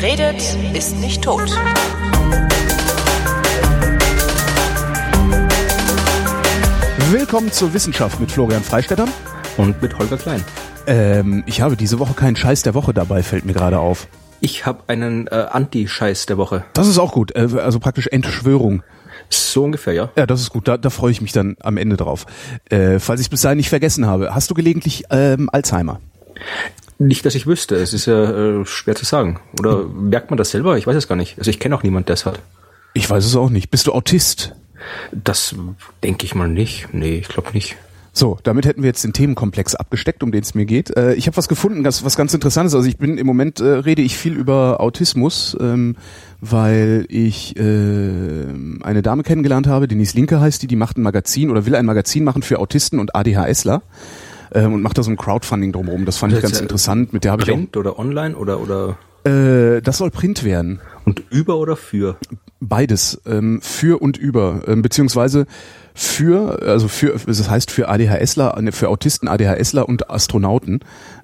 Wer redet, ist nicht tot. Willkommen zur Wissenschaft mit Florian Freistetter. Und mit Holger Klein. Ähm, ich habe diese Woche keinen Scheiß der Woche dabei, fällt mir gerade auf. Ich habe einen äh, Anti-Scheiß der Woche. Das ist auch gut, äh, also praktisch Entschwörung. So ungefähr, ja. Ja, das ist gut, da, da freue ich mich dann am Ende drauf. Äh, falls ich bis dahin nicht vergessen habe, hast du gelegentlich ähm, Alzheimer? Nicht, dass ich wüsste. Es ist ja äh, schwer zu sagen. Oder merkt man das selber? Ich weiß es gar nicht. Also ich kenne auch niemand, der es hat. Ich weiß es auch nicht. Bist du Autist? Das denke ich mal nicht. Nee, ich glaube nicht. So, damit hätten wir jetzt den Themenkomplex abgesteckt, um den es mir geht. Äh, ich habe was gefunden, das, was ganz interessantes. Also ich bin im Moment äh, rede ich viel über Autismus, ähm, weil ich äh, eine Dame kennengelernt habe, Denise Linke heißt die, die macht ein Magazin oder will ein Magazin machen für Autisten und ADHSler ähm, und macht da so ein Crowdfunding drumherum. Das fand Das ich ganz ja interessant. Mit der habe ich Print oder online oder oder auch, äh, das soll Print werden. und über oder für? Beides, ähm, für und über, ähm, beziehungsweise für, also für, das heißt für ADHSler, ne, für Autisten, ADHSler und Astronauten,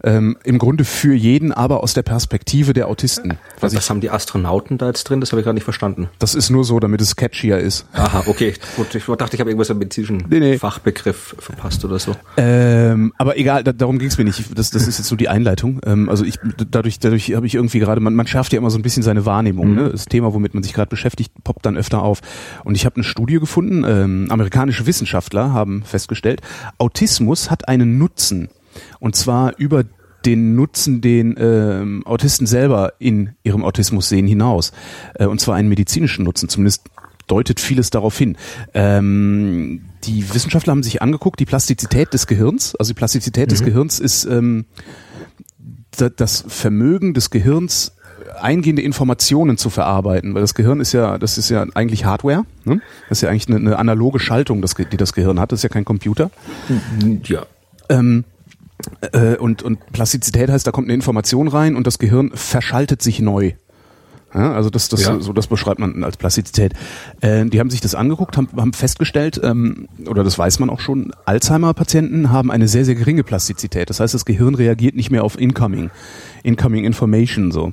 ähm, im Grunde für jeden, aber aus der Perspektive der Autisten. Was, was haben die Astronauten da jetzt drin? Das habe ich gerade nicht verstanden. Das ist nur so, damit es catchier ist. Aha, okay. Gut, ich dachte, ich habe irgendwas im medizinischen Nee, nee. Fachbegriff verpasst oder so. Ähm, aber egal, da, darum ging es mir nicht. Das, das ist jetzt so die Einleitung. Ähm, also ich dadurch, dadurch habe ich irgendwie gerade, man, man schärft ja immer so ein bisschen seine Wahrnehmung. Ne? Das Thema, womit man sich gerade beschäftigt, poppt dann öfter auf. Und ich habe eine Studie gefunden. Ähm, amerikanische Wissenschaftler haben festgestellt, Autismus hat einen Nutzen. Und zwar über den Nutzen, den ähm, Autisten selber in ihrem Autismus sehen, hinaus. Äh, und zwar einen medizinischen Nutzen. Zumindest deutet vieles darauf hin. Ähm, die Wissenschaftler haben sich angeguckt, die Plastizität des Gehirns. Also die Plastizität des Gehirns ist ähm, da- das Vermögen des Gehirns eingehende Informationen zu verarbeiten, weil das Gehirn ist ja, das ist ja eigentlich Hardware, ne? das ist ja eigentlich eine, eine analoge Schaltung, das, die das Gehirn hat, das ist ja kein Computer. Ja. Ähm, äh, und, und Plastizität heißt, da kommt eine Information rein und das Gehirn verschaltet sich neu. Ja, also das, das, Ja. so das beschreibt man als Plastizität. Äh, die haben sich das angeguckt, haben, haben festgestellt, ähm, oder das weiß man auch schon, Alzheimer-Patienten haben eine sehr, sehr geringe Plastizität. Das heißt, das Gehirn reagiert nicht mehr auf Incoming, Incoming Information so.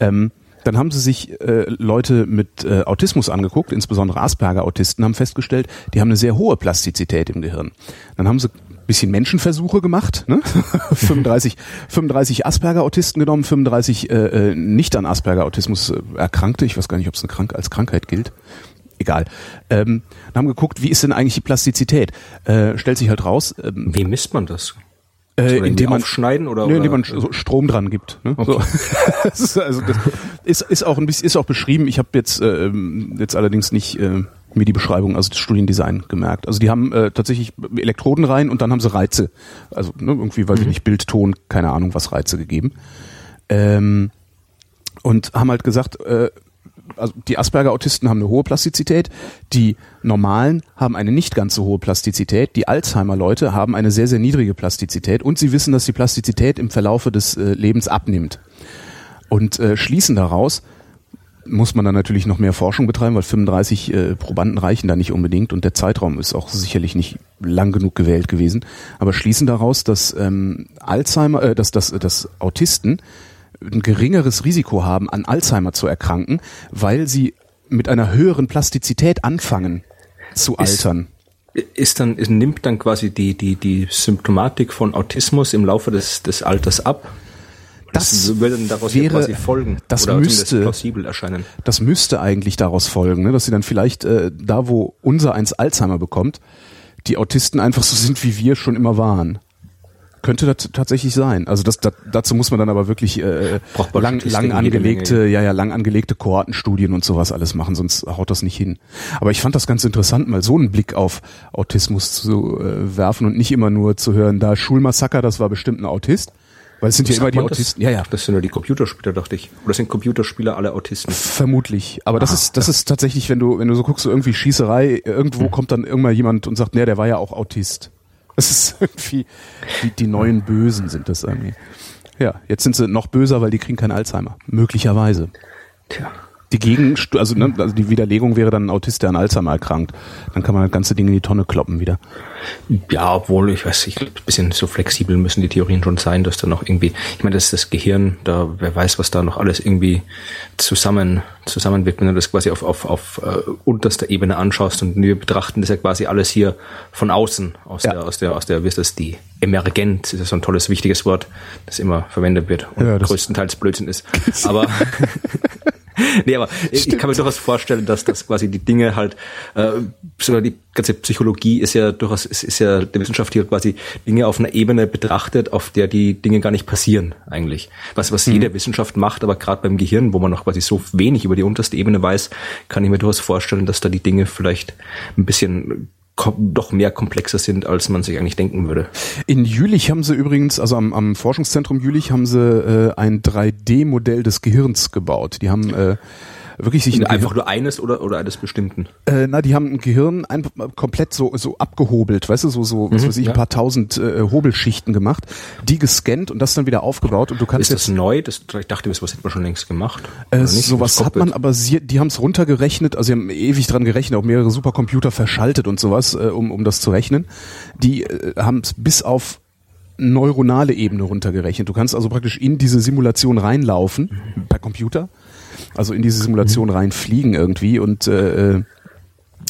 Ähm, dann haben sie sich äh, Leute mit äh, Autismus angeguckt, insbesondere Asperger-Autisten, haben festgestellt, die haben eine sehr hohe Plastizität im Gehirn. Dann haben sie bisschen Menschenversuche gemacht, ne? 35, 35 Asperger-Autisten genommen, 35 äh, äh, nicht an Asperger-Autismus äh, Erkrankte, ich weiß gar nicht, ob es Krank als Krankheit gilt. Egal. Ähm, haben geguckt, wie ist denn eigentlich die Plastizität? Äh, stellt sich halt raus, ähm, Wie misst man das? äh, indem man aufschneiden oder, Nee, oder? indem man so Strom dran gibt. Ne? So. das ist, also das ist, ist auch ein bisschen ist auch beschrieben. Ich habe jetzt äh, ähm, jetzt allerdings nicht äh, mir die Beschreibung, also das Studiendesign gemerkt. Also die haben äh, tatsächlich Elektroden rein und dann haben sie Reize, also ne, irgendwie, weiß ich nicht, Bild, Ton, keine Ahnung, was Reize gegeben. Ähm, und haben halt gesagt, äh, also die Asperger-Autisten haben eine hohe Plastizität, die normalen haben eine nicht ganz so hohe Plastizität, die Alzheimer-Leute haben eine sehr, sehr niedrige Plastizität und sie wissen, dass die Plastizität im Verlaufe des äh, Lebens abnimmt. Und äh, schließen daraus, muss man dann natürlich noch mehr Forschung betreiben, weil 35 äh, Probanden reichen da nicht unbedingt und der Zeitraum ist auch sicherlich nicht lang genug gewählt gewesen, aber schließen daraus, dass ähm, Alzheimer, äh, dass, dass, dass Autisten ein geringeres Risiko haben, an Alzheimer zu erkranken, weil sie mit einer höheren Plastizität anfangen zu Ist- altern. Ist dann, nimmt dann quasi die, die, die Symptomatik von Autismus im Laufe des, des Alters ab? Das würde dann daraus wäre- quasi folgen. das oder müsste- plausibel erscheinen. Das müsste eigentlich daraus folgen, ne? dass sie dann vielleicht äh, da, wo unser eins Alzheimer bekommt, die Autisten einfach so sind, wie wir schon immer waren. Könnte das tatsächlich sein. Also das, das, dazu muss man dann aber wirklich äh, lang, lang angelegte, ja ja lang angelegte Kohortenstudien und sowas alles machen, sonst haut das nicht hin. Aber ich fand das ganz interessant, mal so einen Blick auf Autismus zu äh, werfen und nicht immer nur zu hören, da Schulmassaker, das war bestimmt ein Autist, weil es sind ja immer die man das? Autisten. Ja ja, Das sind nur die Computerspieler, dachte ich. Oder sind Computerspieler alle Autisten? Vermutlich. Aber das Ah, ist, das ist tatsächlich, wenn du, wenn du so guckst, so irgendwie Schießerei, irgendwo kommt dann irgendwann jemand und sagt, nee, der war ja auch Autist. Das ist irgendwie, die, die neuen Bösen sind das irgendwie. Ja, jetzt sind sie noch böser, weil die kriegen kein Alzheimer. Möglicherweise. Tja. Die Gegen, also, ne, also die Widerlegung wäre dann ein Autist, der an Alzheimer erkrankt. Dann kann man das ganze Ding in die Tonne kloppen wieder. Ja, obwohl, ich weiß, ich glaube, ein bisschen so flexibel müssen die Theorien schon sein, dass da noch irgendwie, ich meine, das ist das Gehirn, da, wer weiß, was da noch alles irgendwie zusammen, zusammenwirkt, wenn du das quasi auf, auf, auf uh, unterster Ebene anschaust und wir betrachten das ja quasi alles hier von außen, aus ja. der, aus der, aus der, wie ist das, die Emergenz, ist ja so ein tolles, wichtiges Wort, das immer verwendet wird und ja, größtenteils Blödsinn ist. Aber nee, aber Stimmt. ich kann mir durchaus vorstellen, dass das quasi die Dinge halt, äh, sogar die ganze Psychologie ist ja durchaus, ist, ist ja der Wissenschaft hier quasi Dinge auf einer Ebene betrachtet, auf der die Dinge gar nicht passieren eigentlich. Was, was mhm. jede Wissenschaft macht, aber gerade beim Gehirn, wo man noch quasi so wenig über die unterste Ebene weiß, kann ich mir durchaus vorstellen, dass da die Dinge vielleicht ein bisschen doch mehr komplexer sind, als man sich eigentlich denken würde. In Jülich haben sie übrigens, also am, am Forschungszentrum Jülich haben sie äh, ein 3D-Modell des Gehirns gebaut. Die haben äh, wirklich sich ein einfach Gehirn, nur eines oder oder eines bestimmten. Äh, na, die haben ein Gehirn einfach komplett so so abgehobelt, weißt du, so so was mhm, weiß ich, ja. ein paar tausend äh, Hobelschichten gemacht, die gescannt und das dann wieder aufgebaut und du kannst Ist das jetzt, neu? Das ich dachte, das was hätte man schon längst gemacht. Äh, sowas hat man, aber sie, die haben es runtergerechnet, also sie haben ewig dran gerechnet, auch mehrere Supercomputer verschaltet und sowas, äh, um um das zu rechnen. Die äh, haben es bis auf neuronale Ebene runtergerechnet. Du kannst also praktisch in diese Simulation reinlaufen mhm. per Computer also in diese Simulation mhm. reinfliegen irgendwie und äh, äh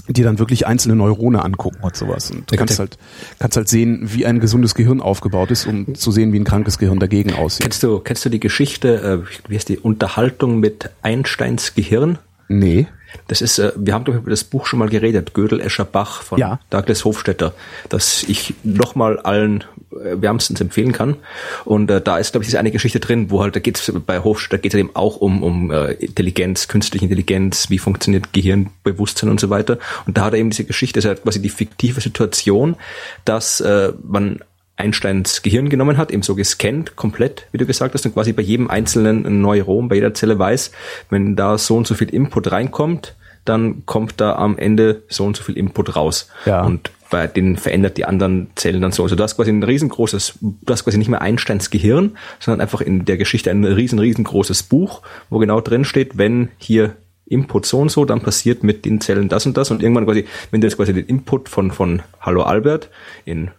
dir dann wirklich einzelne Neurone angucken und sowas. Und du kannst halt, kannst halt sehen, wie ein gesundes Gehirn aufgebaut ist, um zu sehen, wie ein krankes Gehirn dagegen aussieht. Kennst du, kennst du die Geschichte, äh, wie heißt die Unterhaltung mit Einsteins Gehirn? Nee. Das ist, äh, wir haben doch über das Buch schon mal geredet, Gödel, Escher, Bach von ja. Douglas Hofstetter, das ich nochmal allen äh, wärmstens empfehlen kann. Und äh, da ist, glaube ich, ist eine Geschichte drin, wo halt, da geht es bei Hofstetter geht es eben auch um, um äh, Intelligenz, künstliche Intelligenz, wie funktioniert Gehirnbewusstsein und so weiter. Und da hat er eben diese Geschichte, das ist halt quasi die fiktive Situation, dass äh, man Einsteins Gehirn genommen hat, eben so gescannt, komplett, wie du gesagt hast, und quasi bei jedem einzelnen Neuron, bei jeder Zelle weiß, wenn da so und so viel Input reinkommt, dann kommt da am Ende so und so viel Input raus. Ja. Und bei denen verändert die anderen Zellen dann so. Also du hast quasi ein riesengroßes, du hast quasi nicht mehr Einsteins Gehirn, sondern einfach in der Geschichte ein riesen, riesengroßes Buch, wo genau drin steht, wenn hier Input so und so, dann passiert mit den Zellen das und das und irgendwann quasi, wenn du jetzt quasi den Input von, von Hallo Albert in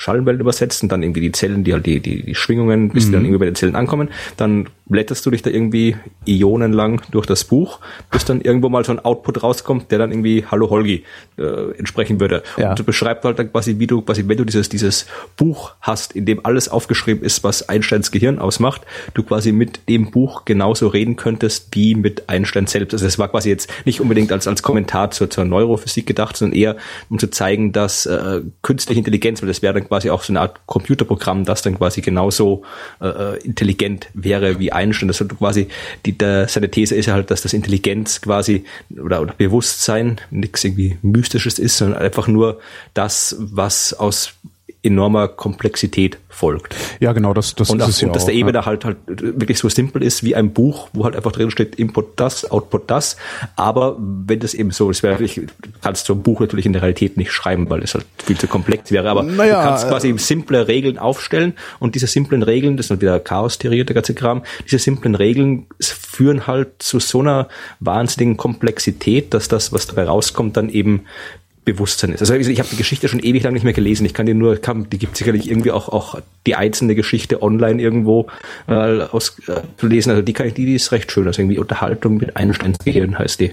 Schallwellen übersetzt und dann irgendwie die Zellen, die halt die, die, die Schwingungen, bis mhm. die dann mhm. irgendwie bei den Zellen ankommen, dann blätterst du dich da irgendwie ionenlang durch das Buch, bis dann irgendwo mal so ein Output rauskommt, der dann irgendwie Hallo Holgi äh, entsprechen würde. Ja. Und du beschreibst halt dann quasi, wie du quasi, wenn du dieses, dieses Buch hast, in dem alles aufgeschrieben ist, was Einsteins Gehirn ausmacht, du quasi mit dem Buch genauso reden könntest wie mit Einstein selbst. Also es war quasi jetzt nicht unbedingt als, als Kommentar zur, zur Neurophysik gedacht, sondern eher um zu zeigen, dass äh, künstliche Intelligenz, weil das wäre dann quasi auch so eine Art Computerprogramm, das dann quasi genauso äh, äh intelligent wäre wie Einstein. Das hat quasi die, der, seine These ist ja halt, dass das Intelligenz quasi oder, oder Bewusstsein nichts irgendwie Mystisches ist, sondern einfach nur das, was aus enormer Komplexität folgt. Ja, genau, das, das und ist auch, es ja Und dass der Ebene ja. halt halt wirklich so simpel ist wie ein Buch, wo halt einfach drin steht Input das, Output das. Aber wenn das eben so ist, wäre natürlich, kannst du ein Buch natürlich in der Realität nicht schreiben, weil es halt viel zu komplex wäre. Aber naja, du kannst quasi äh, simple Regeln aufstellen und diese simplen Regeln, das ist dann wieder Chaos-Theorie, der ganze Kram, diese simplen Regeln führen halt zu so einer wahnsinnigen Komplexität, dass das, was dabei rauskommt, dann eben Bewusstsein ist. Also ich habe die Geschichte schon ewig lang nicht mehr gelesen. Ich kann die nur, kann, die gibt sicherlich irgendwie auch auch die einzelne Geschichte online irgendwo äh, aus äh, zu lesen. Also die kann ich, die, die ist recht schön. Also irgendwie Unterhaltung mit Einsteins Gehirn heißt die.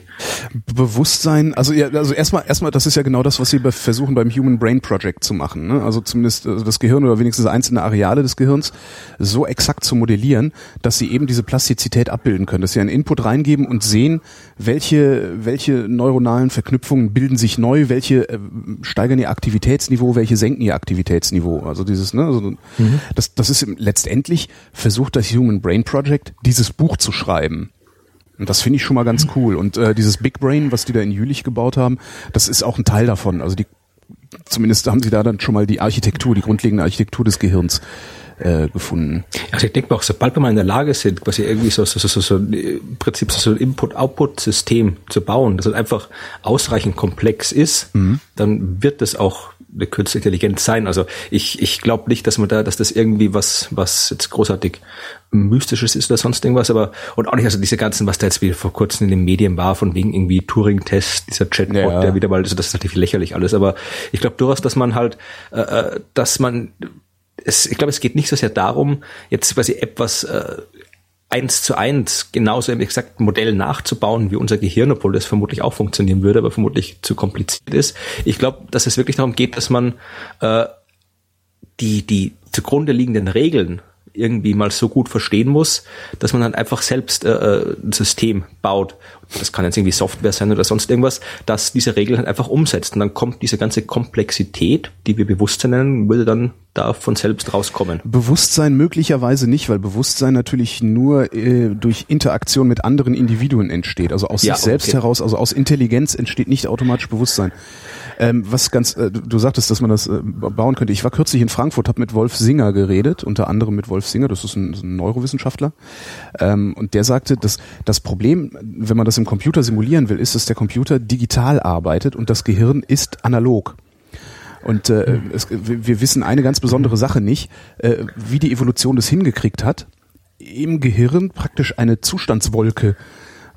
Bewusstsein, also ja, also erstmal erstmal, das ist ja genau das, was sie versuchen beim Human Brain Project zu machen. Ne? Also zumindest also das Gehirn oder wenigstens einzelne Areale des Gehirns so exakt zu modellieren, dass sie eben diese Plastizität abbilden können, dass sie einen Input reingeben und sehen, welche welche neuronalen Verknüpfungen bilden sich neu, welche äh, steigern ihr Aktivitätsniveau, welche senken ihr Aktivitätsniveau. Also dieses, ne, also mhm. das, das ist letztendlich versucht das Human Brain Project, dieses Buch zu schreiben. Und das finde ich schon mal ganz cool. Und äh, dieses Big Brain, was die da in Jülich gebaut haben, das ist auch ein Teil davon. Also die zumindest haben sie da dann schon mal die Architektur, die grundlegende Architektur des Gehirns äh, gefunden. Also ich denke auch, sobald wir mal in der Lage sind, quasi irgendwie so, so, so, so, so im Prinzip so ein Input-Output-System zu bauen, das halt einfach ausreichend komplex ist, mhm. dann wird das auch eine künstliche Intelligenz sein. Also ich, ich glaube nicht, dass man da, dass das irgendwie was, was jetzt großartig Mystisches ist oder sonst irgendwas, aber und auch nicht, also diese ganzen, was da jetzt wieder vor kurzem in den Medien war, von wegen irgendwie Turing-Test, dieser Chatbot, ja. der wieder mal, also das ist natürlich lächerlich alles, aber ich glaube durchaus, dass man halt, äh, äh, dass man es, ich glaube, es geht nicht so sehr darum, jetzt quasi etwas äh, eins zu eins genauso im exakten Modell nachzubauen wie unser Gehirn, obwohl das vermutlich auch funktionieren würde, aber vermutlich zu kompliziert ist. Ich glaube, dass es wirklich darum geht, dass man äh, die, die zugrunde liegenden Regeln irgendwie mal so gut verstehen muss, dass man dann einfach selbst äh, äh, ein System baut. Das kann jetzt irgendwie Software sein oder sonst irgendwas, dass diese Regeln halt einfach umsetzt. Und dann kommt diese ganze Komplexität, die wir Bewusstsein nennen, würde dann da von selbst rauskommen. Bewusstsein möglicherweise nicht, weil Bewusstsein natürlich nur äh, durch Interaktion mit anderen Individuen entsteht. Also aus ja, sich selbst okay. heraus, also aus Intelligenz entsteht nicht automatisch Bewusstsein. Ähm, was ganz, äh, du sagtest, dass man das äh, bauen könnte. Ich war kürzlich in Frankfurt, habe mit Wolf Singer geredet, unter anderem mit Wolf Singer, das ist ein, ein Neurowissenschaftler. Ähm, und der sagte, dass das Problem, wenn man das im Computer simulieren will, ist, dass der Computer digital arbeitet und das Gehirn ist analog. Und äh, es, wir wissen eine ganz besondere Sache nicht, äh, wie die Evolution das hingekriegt hat, im Gehirn praktisch eine Zustandswolke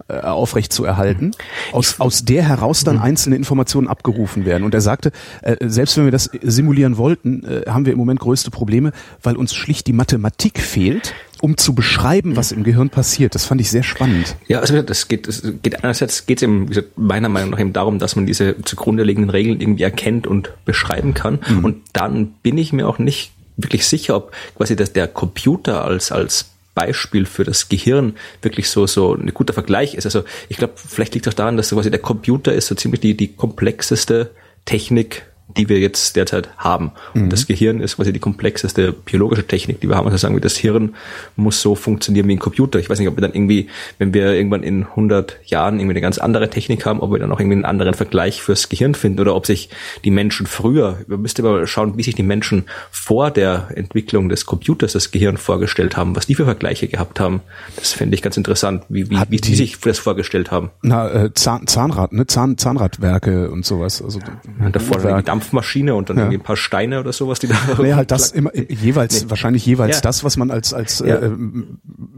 äh, aufrecht zu erhalten, aus, aus der heraus dann mhm. einzelne Informationen abgerufen werden. Und er sagte, äh, selbst wenn wir das simulieren wollten, äh, haben wir im Moment größte Probleme, weil uns schlicht die Mathematik fehlt, um zu beschreiben, was im Gehirn passiert. Das fand ich sehr spannend. Ja, also das geht, das geht einerseits geht es eben, wie gesagt, meiner Meinung nach eben darum, dass man diese zugrunde liegenden Regeln irgendwie erkennt und beschreiben kann. Mhm. Und dann bin ich mir auch nicht wirklich sicher, ob quasi das der Computer als als Beispiel für das Gehirn wirklich so, so ein guter Vergleich ist. Also ich glaube, vielleicht liegt es auch daran, dass quasi der Computer ist so ziemlich die, die komplexeste Technik die wir jetzt derzeit haben. Mhm. Und das Gehirn ist quasi die komplexeste biologische Technik, die wir haben. Also sagen wir, das Hirn muss so funktionieren wie ein Computer. Ich weiß nicht, ob wir dann irgendwie, wenn wir irgendwann in 100 Jahren irgendwie eine ganz andere Technik haben, ob wir dann auch irgendwie einen anderen Vergleich fürs Gehirn finden oder ob sich die Menschen früher, wir müssten aber schauen, wie sich die Menschen vor der Entwicklung des Computers das Gehirn vorgestellt haben, was die für Vergleiche gehabt haben. Das fände ich ganz interessant, wie, wie, wie die, die sich das vorgestellt haben. Na, äh, Zahn, Zahnrad, ne? Zahn, Zahnradwerke und sowas. Also, ja, davor Dampfmaschine und dann ja. irgendwie ein paar Steine oder sowas, die da. Nee, halt das immer jeweils, nee. wahrscheinlich jeweils ja. das, was man als als ja. äh,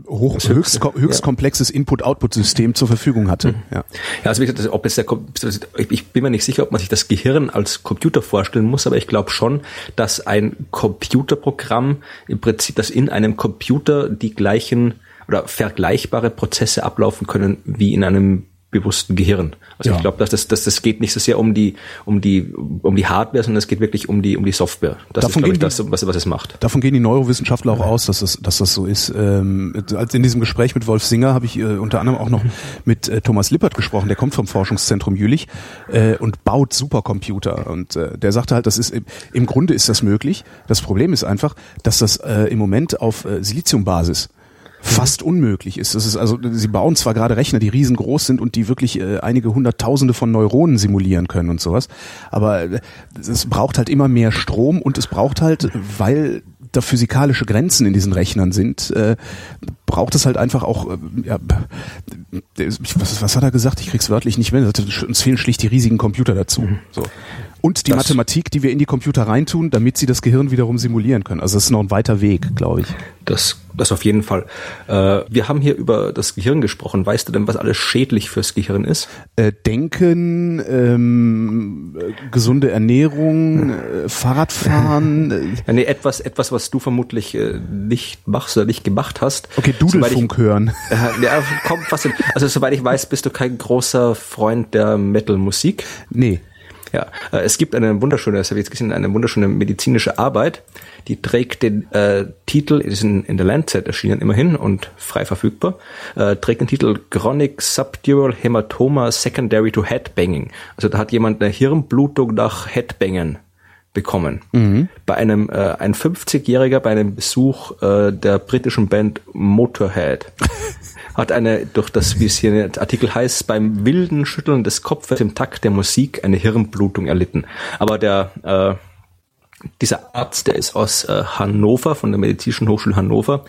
hoch, höchst, höchst komplexes Input-Output-System zur Verfügung hatte. Mhm. Ja. ja, also wie gesagt, ob es der, ich bin mir nicht sicher, ob man sich das Gehirn als Computer vorstellen muss, aber ich glaube schon, dass ein Computerprogramm im Prinzip, dass in einem Computer die gleichen oder vergleichbare Prozesse ablaufen können wie in einem bewussten Gehirn. Also ja. ich glaube, dass das, dass das geht nicht so sehr um die, um die, um die Hardware, sondern es geht wirklich um die, um die Software. Das davon ist, glaube ich, das, was, was es macht. Davon gehen die Neurowissenschaftler auch aus, dass das, dass das so ist. Ähm, als in diesem Gespräch mit Wolf Singer habe ich äh, unter anderem auch noch mit äh, Thomas Lippert gesprochen, der kommt vom Forschungszentrum Jülich äh, und baut Supercomputer. Und äh, der sagte halt, das ist im Grunde ist das möglich. Das Problem ist einfach, dass das äh, im Moment auf äh, Siliziumbasis fast unmöglich ist. Das ist also, sie bauen zwar gerade Rechner, die riesengroß sind und die wirklich äh, einige hunderttausende von Neuronen simulieren können und sowas, aber äh, es braucht halt immer mehr Strom und es braucht halt, weil da physikalische Grenzen in diesen Rechnern sind, äh, braucht es halt einfach auch, äh, ja, was, was hat er gesagt? Ich krieg's wörtlich nicht mehr. Uns fehlen schlicht die riesigen Computer dazu. Mhm. So. Und die das, Mathematik, die wir in die Computer reintun, damit sie das Gehirn wiederum simulieren können. Also das ist noch ein weiter Weg, glaube ich. Das, das auf jeden Fall. Äh, wir haben hier über das Gehirn gesprochen. Weißt du denn, was alles schädlich fürs Gehirn ist? Äh, Denken, ähm, gesunde Ernährung, äh, Fahrradfahren. Äh, ja, nee, etwas, etwas, was du vermutlich äh, nicht machst oder nicht gemacht hast. Okay, Dudelfunk ich, hören. Ja, kommt fast hin. Also soweit ich weiß, bist du kein großer Freund der Metal-Musik. Nee. Ja, äh, es gibt eine wunderschöne, das habe ich jetzt gesehen, eine wunderschöne medizinische Arbeit, die trägt den äh, Titel, ist in, in der Lancet erschienen immerhin und frei verfügbar, äh, trägt den Titel Chronic Subdural Hämatoma Secondary to Headbanging. Also da hat jemand eine Hirnblutung nach Headbangen bekommen. Mhm. Bei einem äh, ein 50-Jähriger bei einem Besuch äh, der britischen Band Motorhead hat eine, durch das, wie es hier in Artikel heißt, beim wilden Schütteln des Kopfes im Takt der Musik eine Hirnblutung erlitten. Aber der, äh, dieser Arzt, der ist aus äh, Hannover, von der Medizinischen Hochschule Hannover,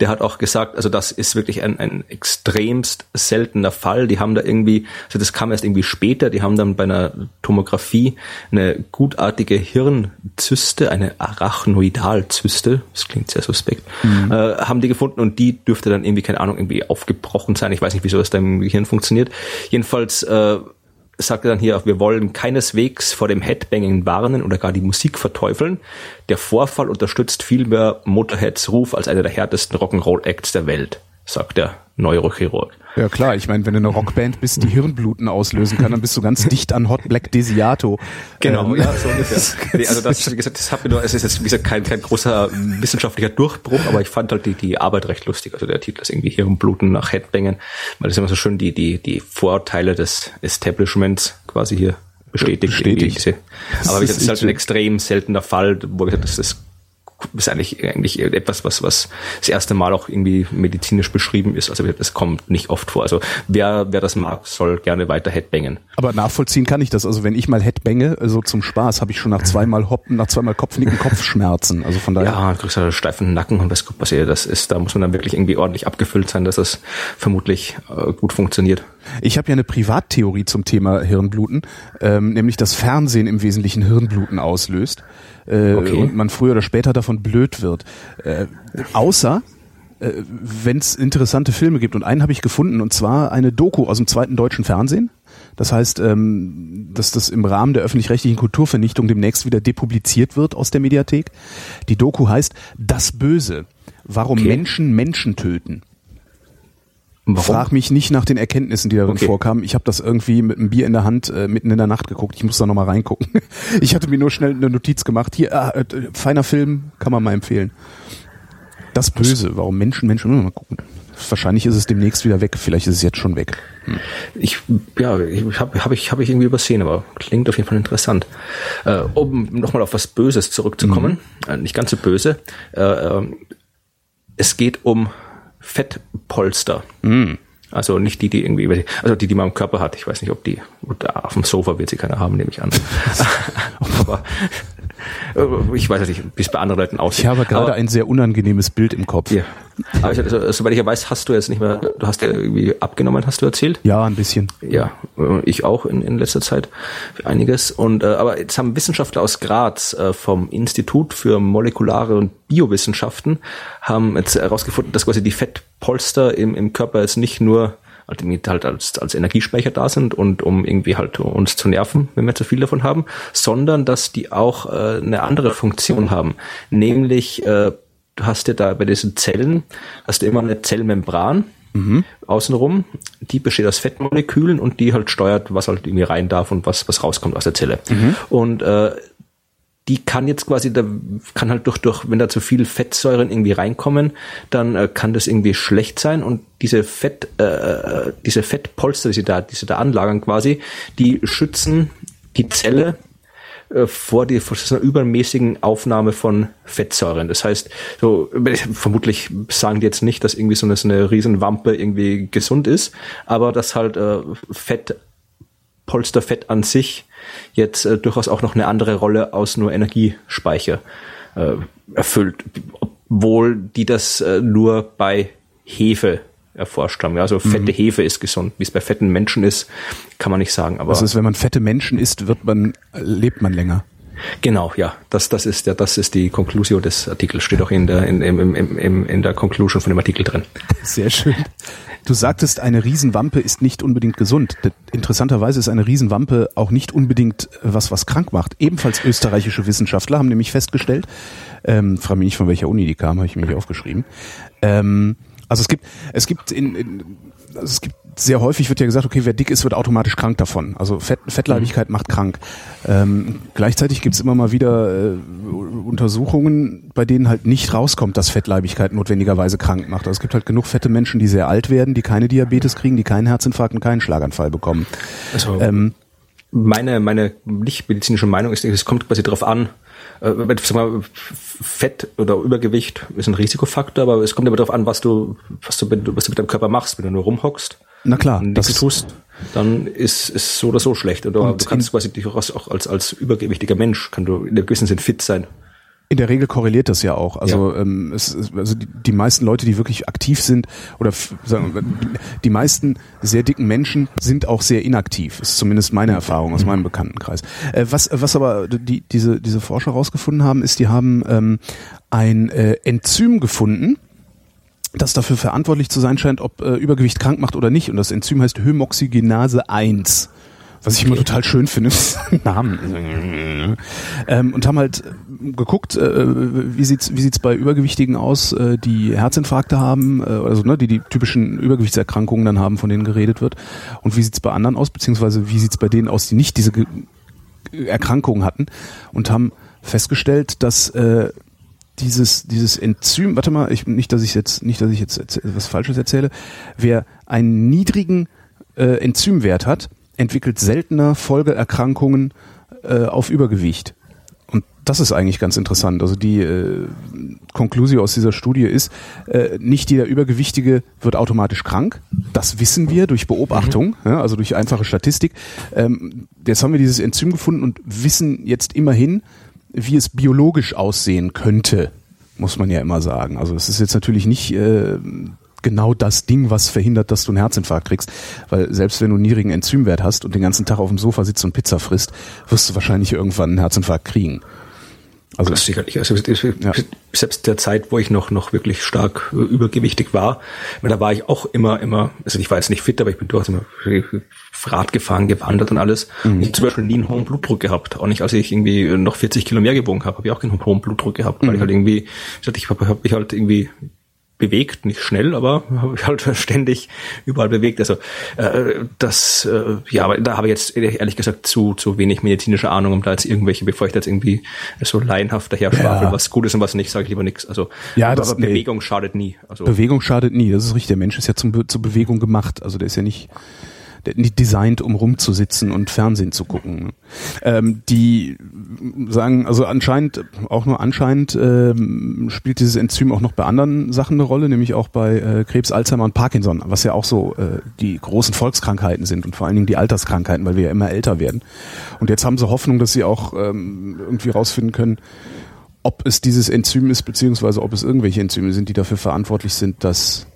der hat auch gesagt, also das ist wirklich ein, ein extremst seltener Fall. Die haben da irgendwie, also das kam erst irgendwie später, die haben dann bei einer Tomographie eine gutartige Hirnzyste, eine Arachnoidalzyste, das klingt sehr suspekt, mhm. äh, haben die gefunden und die dürfte dann irgendwie, keine Ahnung, irgendwie aufgebrochen sein. Ich weiß nicht, wieso das da im Gehirn funktioniert. Jedenfalls äh, sagt er dann hier, wir wollen keineswegs vor dem Headbanging warnen oder gar die Musik verteufeln. Der Vorfall unterstützt vielmehr Motorheads Ruf als einer der härtesten Rock'n'Roll-Acts der Welt, sagt der Neurochirurg. Ja klar, ich meine, wenn du eine Rockband bist, die Hirnbluten auslösen kann, dann bist du ganz dicht an Hot Black Desiato. Genau, ähm, ja, so ungefähr. Nee, also das, wie gesagt, das hat mir nur, es ist jetzt, wie gesagt, kein, kein großer wissenschaftlicher Durchbruch, aber ich fand halt die, die Arbeit recht lustig. Also der Titel ist irgendwie Hirnbluten nach Headbangen, weil das immer so schön die, die, die Vorteile des Establishments quasi hier bestätigt. bestätigt. Aber wie gesagt, das ist halt ein extrem seltener Fall, wo ich gesagt, das ist ist eigentlich, eigentlich etwas, was, was das erste Mal auch irgendwie medizinisch beschrieben ist. Also das kommt nicht oft vor. Also wer, wer das mag, soll gerne weiter Headbangen. Aber nachvollziehen kann ich das. Also wenn ich mal Headbange, so also zum Spaß, habe ich schon nach zweimal Hoppen, nach zweimal Kopfnicken Kopfschmerzen. Also von daher. Ja, du kriegst einen steifen Nacken und was was das ist. Da muss man dann wirklich irgendwie ordentlich abgefüllt sein, dass das vermutlich äh, gut funktioniert. Ich habe ja eine Privattheorie zum Thema Hirnbluten, ähm, nämlich dass Fernsehen im Wesentlichen Hirnbluten auslöst äh, okay. und man früher oder später davon blöd wird. Äh, außer äh, wenn es interessante Filme gibt. Und einen habe ich gefunden, und zwar eine Doku aus dem zweiten deutschen Fernsehen. Das heißt, ähm, dass das im Rahmen der öffentlich-rechtlichen Kulturvernichtung demnächst wieder depubliziert wird aus der Mediathek. Die Doku heißt Das Böse. Warum okay. Menschen Menschen töten. Warum? Frag mich nicht nach den Erkenntnissen, die darin okay. vorkamen. Ich habe das irgendwie mit einem Bier in der Hand äh, mitten in der Nacht geguckt. Ich muss da nochmal reingucken. ich hatte mir nur schnell eine Notiz gemacht. Hier, äh, äh, feiner Film, kann man mal empfehlen. Das Böse, warum Menschen, Menschen, mal gucken. Wahrscheinlich ist es demnächst wieder weg. Vielleicht ist es jetzt schon weg. Hm. Ich, ja, ich habe hab ich, hab ich irgendwie übersehen, aber klingt auf jeden Fall interessant. Äh, um nochmal auf was Böses zurückzukommen, mhm. äh, nicht ganz so böse. Äh, äh es geht um Fettpolster. Mm. Also nicht die, die irgendwie, also die, die man am Körper hat. Ich weiß nicht, ob die, auf dem Sofa wird sie keiner haben, nehme ich an. Aber ich weiß nicht, wie es bei anderen Leuten aussieht. Ich habe gerade Aber, ein sehr unangenehmes Bild im Kopf. Ja. Aber ich, also, soweit ich ja weiß, hast du jetzt nicht mehr, du hast ja irgendwie abgenommen, hast du erzählt? Ja, ein bisschen. Ja, ich auch in, in letzter Zeit einiges. Und äh, aber jetzt haben Wissenschaftler aus Graz äh, vom Institut für molekulare und Biowissenschaften haben jetzt herausgefunden, dass quasi die Fettpolster im, im Körper jetzt nicht nur halt als, als Energiespeicher da sind und um irgendwie halt uns zu nerven, wenn wir zu viel davon haben, sondern dass die auch äh, eine andere Funktion haben, nämlich äh, du hast ja da bei diesen Zellen, hast du immer eine Zellmembran mhm. außenrum, die besteht aus Fettmolekülen und die halt steuert, was halt irgendwie rein darf und was, was rauskommt aus der Zelle. Mhm. Und äh, die kann jetzt quasi, da kann halt durch, durch, wenn da zu viel Fettsäuren irgendwie reinkommen, dann äh, kann das irgendwie schlecht sein und diese Fett, äh, äh diese Fettpolster, die sie da, die sie da anlagern quasi, die schützen die Zelle äh, vor, die, vor einer übermäßigen Aufnahme von Fettsäuren. Das heißt, so vermutlich sagen die jetzt nicht, dass irgendwie so eine, so eine Riesenwampe irgendwie gesund ist, aber dass halt äh, Fett, Polsterfett an sich jetzt äh, durchaus auch noch eine andere Rolle aus nur Energiespeicher äh, erfüllt, obwohl die das äh, nur bei Hefe erforscht haben. Ja, also fette mhm. Hefe ist gesund. Wie es bei fetten Menschen ist, kann man nicht sagen. Aber das ist, wenn man fette Menschen isst, wird man, lebt man länger. Genau, ja, das, das ist ja, das ist die Conclusio des Artikels, steht auch in der, in, in, in, in der Conclusion von dem Artikel drin. Sehr schön. Du sagtest, eine Riesenwampe ist nicht unbedingt gesund. Interessanterweise ist eine Riesenwampe auch nicht unbedingt was, was krank macht. Ebenfalls österreichische Wissenschaftler haben nämlich festgestellt, ähm, frage mich nicht, von welcher Uni die kam, habe ich mir hier aufgeschrieben, ähm, also es gibt, es gibt in, in also es gibt sehr häufig wird ja gesagt, okay, wer dick ist, wird automatisch krank davon. Also Fett, Fettleibigkeit mhm. macht krank. Ähm, gleichzeitig gibt's immer mal wieder äh, Untersuchungen, bei denen halt nicht rauskommt, dass Fettleibigkeit notwendigerweise krank macht. Also es gibt halt genug fette Menschen, die sehr alt werden, die keine Diabetes kriegen, die keinen Herzinfarkt und keinen Schlaganfall bekommen. Also, ähm, meine, meine nicht medizinische Meinung ist, es kommt quasi darauf an, äh, sag mal, Fett oder Übergewicht ist ein Risikofaktor, aber es kommt immer darauf an, was du, was du, was du mit deinem Körper machst, wenn du nur rumhockst. Na klar, das tust. dann ist es so oder so schlecht. Oder und du kannst quasi durchaus auch als, als übergewichtiger Mensch, kann du in einem gewissen Sinn fit sein. In der Regel korreliert das ja auch. Also, ja. ähm, es, also die, die meisten Leute, die wirklich aktiv sind, oder sagen wir, die meisten sehr dicken Menschen sind auch sehr inaktiv. Ist zumindest meine Erfahrung aus meinem Bekanntenkreis. Äh, was, was aber die, diese, diese Forscher herausgefunden haben, ist, die haben ähm, ein äh, Enzym gefunden, das dafür verantwortlich zu sein scheint, ob äh, Übergewicht krank macht oder nicht. Und das Enzym heißt Hymoxygenase 1 was ich immer total schön finde, Namen. ähm, und haben halt geguckt, äh, wie sieht's wie sieht's bei Übergewichtigen aus, äh, die Herzinfarkte haben, äh, also ne, die die typischen Übergewichtserkrankungen dann haben, von denen geredet wird, und wie sieht's bei anderen aus, beziehungsweise wie sieht's bei denen aus, die nicht diese Ge Erkrankungen hatten, und haben festgestellt, dass äh, dieses dieses Enzym, warte mal, ich, nicht, dass ich jetzt nicht, dass ich jetzt was Falsches erzähle, wer einen niedrigen äh, Enzymwert hat, entwickelt seltener Folgeerkrankungen äh, auf Übergewicht. Und das ist eigentlich ganz interessant. Also die äh, Konklusion aus dieser Studie ist, äh, nicht jeder Übergewichtige wird automatisch krank. Das wissen wir durch Beobachtung, mhm. ja, also durch einfache Statistik. Ähm, jetzt haben wir dieses Enzym gefunden und wissen jetzt immerhin, wie es biologisch aussehen könnte, muss man ja immer sagen. Also es ist jetzt natürlich nicht äh, genau das Ding, was verhindert, dass du einen Herzinfarkt kriegst. Weil selbst wenn du einen niedrigen Enzymwert hast und den ganzen Tag auf dem Sofa sitzt und Pizza frisst, wirst du wahrscheinlich irgendwann einen Herzinfarkt kriegen. Also das sicherlich. Also ja. selbst der Zeit, wo ich noch noch wirklich stark übergewichtig war, da war ich auch immer immer. Also ich war jetzt nicht fit, aber ich bin durchaus immer Rad gefahren, gewandert und alles. Mhm. Ich habe zum Beispiel nie einen hohen Blutdruck gehabt. Auch nicht, als ich irgendwie noch 40 Kilo mehr gewogen habe, habe ich auch keinen hohen Blutdruck gehabt, weil mhm. ich halt irgendwie, ich habe hab mich halt irgendwie bewegt, nicht schnell, aber habe ich halt ständig überall bewegt. Also äh, das, äh, ja, aber da habe ich jetzt ehrlich gesagt zu zu wenig medizinische Ahnung, um da jetzt irgendwelche, bevor ich da jetzt irgendwie so laienhaft daher ja. was gut ist und was nicht, sage ich lieber nichts. Also ja, das, aber Bewegung nee. schadet nie. Also Bewegung schadet nie, das ist richtig. Der Mensch ist ja zum, zur Bewegung gemacht. Also der ist ja nicht nicht designt, um rumzusitzen und Fernsehen zu gucken. Ähm, die sagen, also anscheinend, auch nur anscheinend, ähm, spielt dieses Enzym auch noch bei anderen Sachen eine Rolle, nämlich auch bei äh, Krebs, Alzheimer und Parkinson, was ja auch so äh, die großen Volkskrankheiten sind und vor allen Dingen die Alterskrankheiten, weil wir ja immer älter werden. Und jetzt haben sie Hoffnung, dass sie auch ähm, irgendwie rausfinden können, ob es dieses Enzym ist, beziehungsweise ob es irgendwelche Enzyme sind, die dafür verantwortlich sind, dass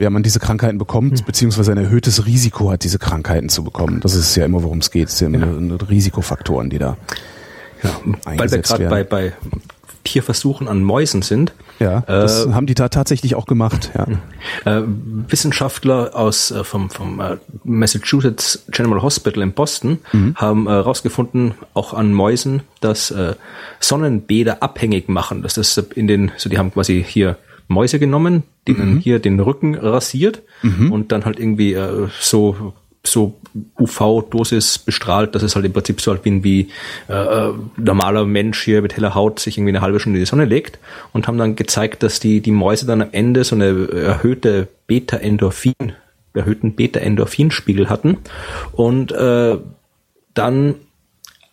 wer man diese Krankheiten bekommt, hm. beziehungsweise ein erhöhtes Risiko hat, diese Krankheiten zu bekommen. Das ist ja immer, worum es geht. Es sind ja. Risikofaktoren, die da ja, Weil wir gerade bei, bei Tierversuchen an Mäusen sind. Ja, das äh, haben die da tatsächlich auch gemacht. Ja. Äh, Wissenschaftler aus äh, vom, vom äh, Massachusetts General Hospital in Boston mhm. haben herausgefunden, äh, auch an Mäusen, dass äh, Sonnenbäder abhängig machen. Dass das in den, so die haben quasi hier Mäuse genommen, denen mhm. hier den Rücken rasiert mhm. und dann halt irgendwie äh, so so UV-Dosis bestrahlt, dass es halt im Prinzip so halt wie ein wie, äh, äh, normaler Mensch hier mit heller Haut sich irgendwie eine halbe Stunde in die Sonne legt und haben dann gezeigt, dass die, die Mäuse dann am Ende so eine erhöhte Beta-Endorphin, erhöhten Beta-Endorphinspiegel hatten und äh, dann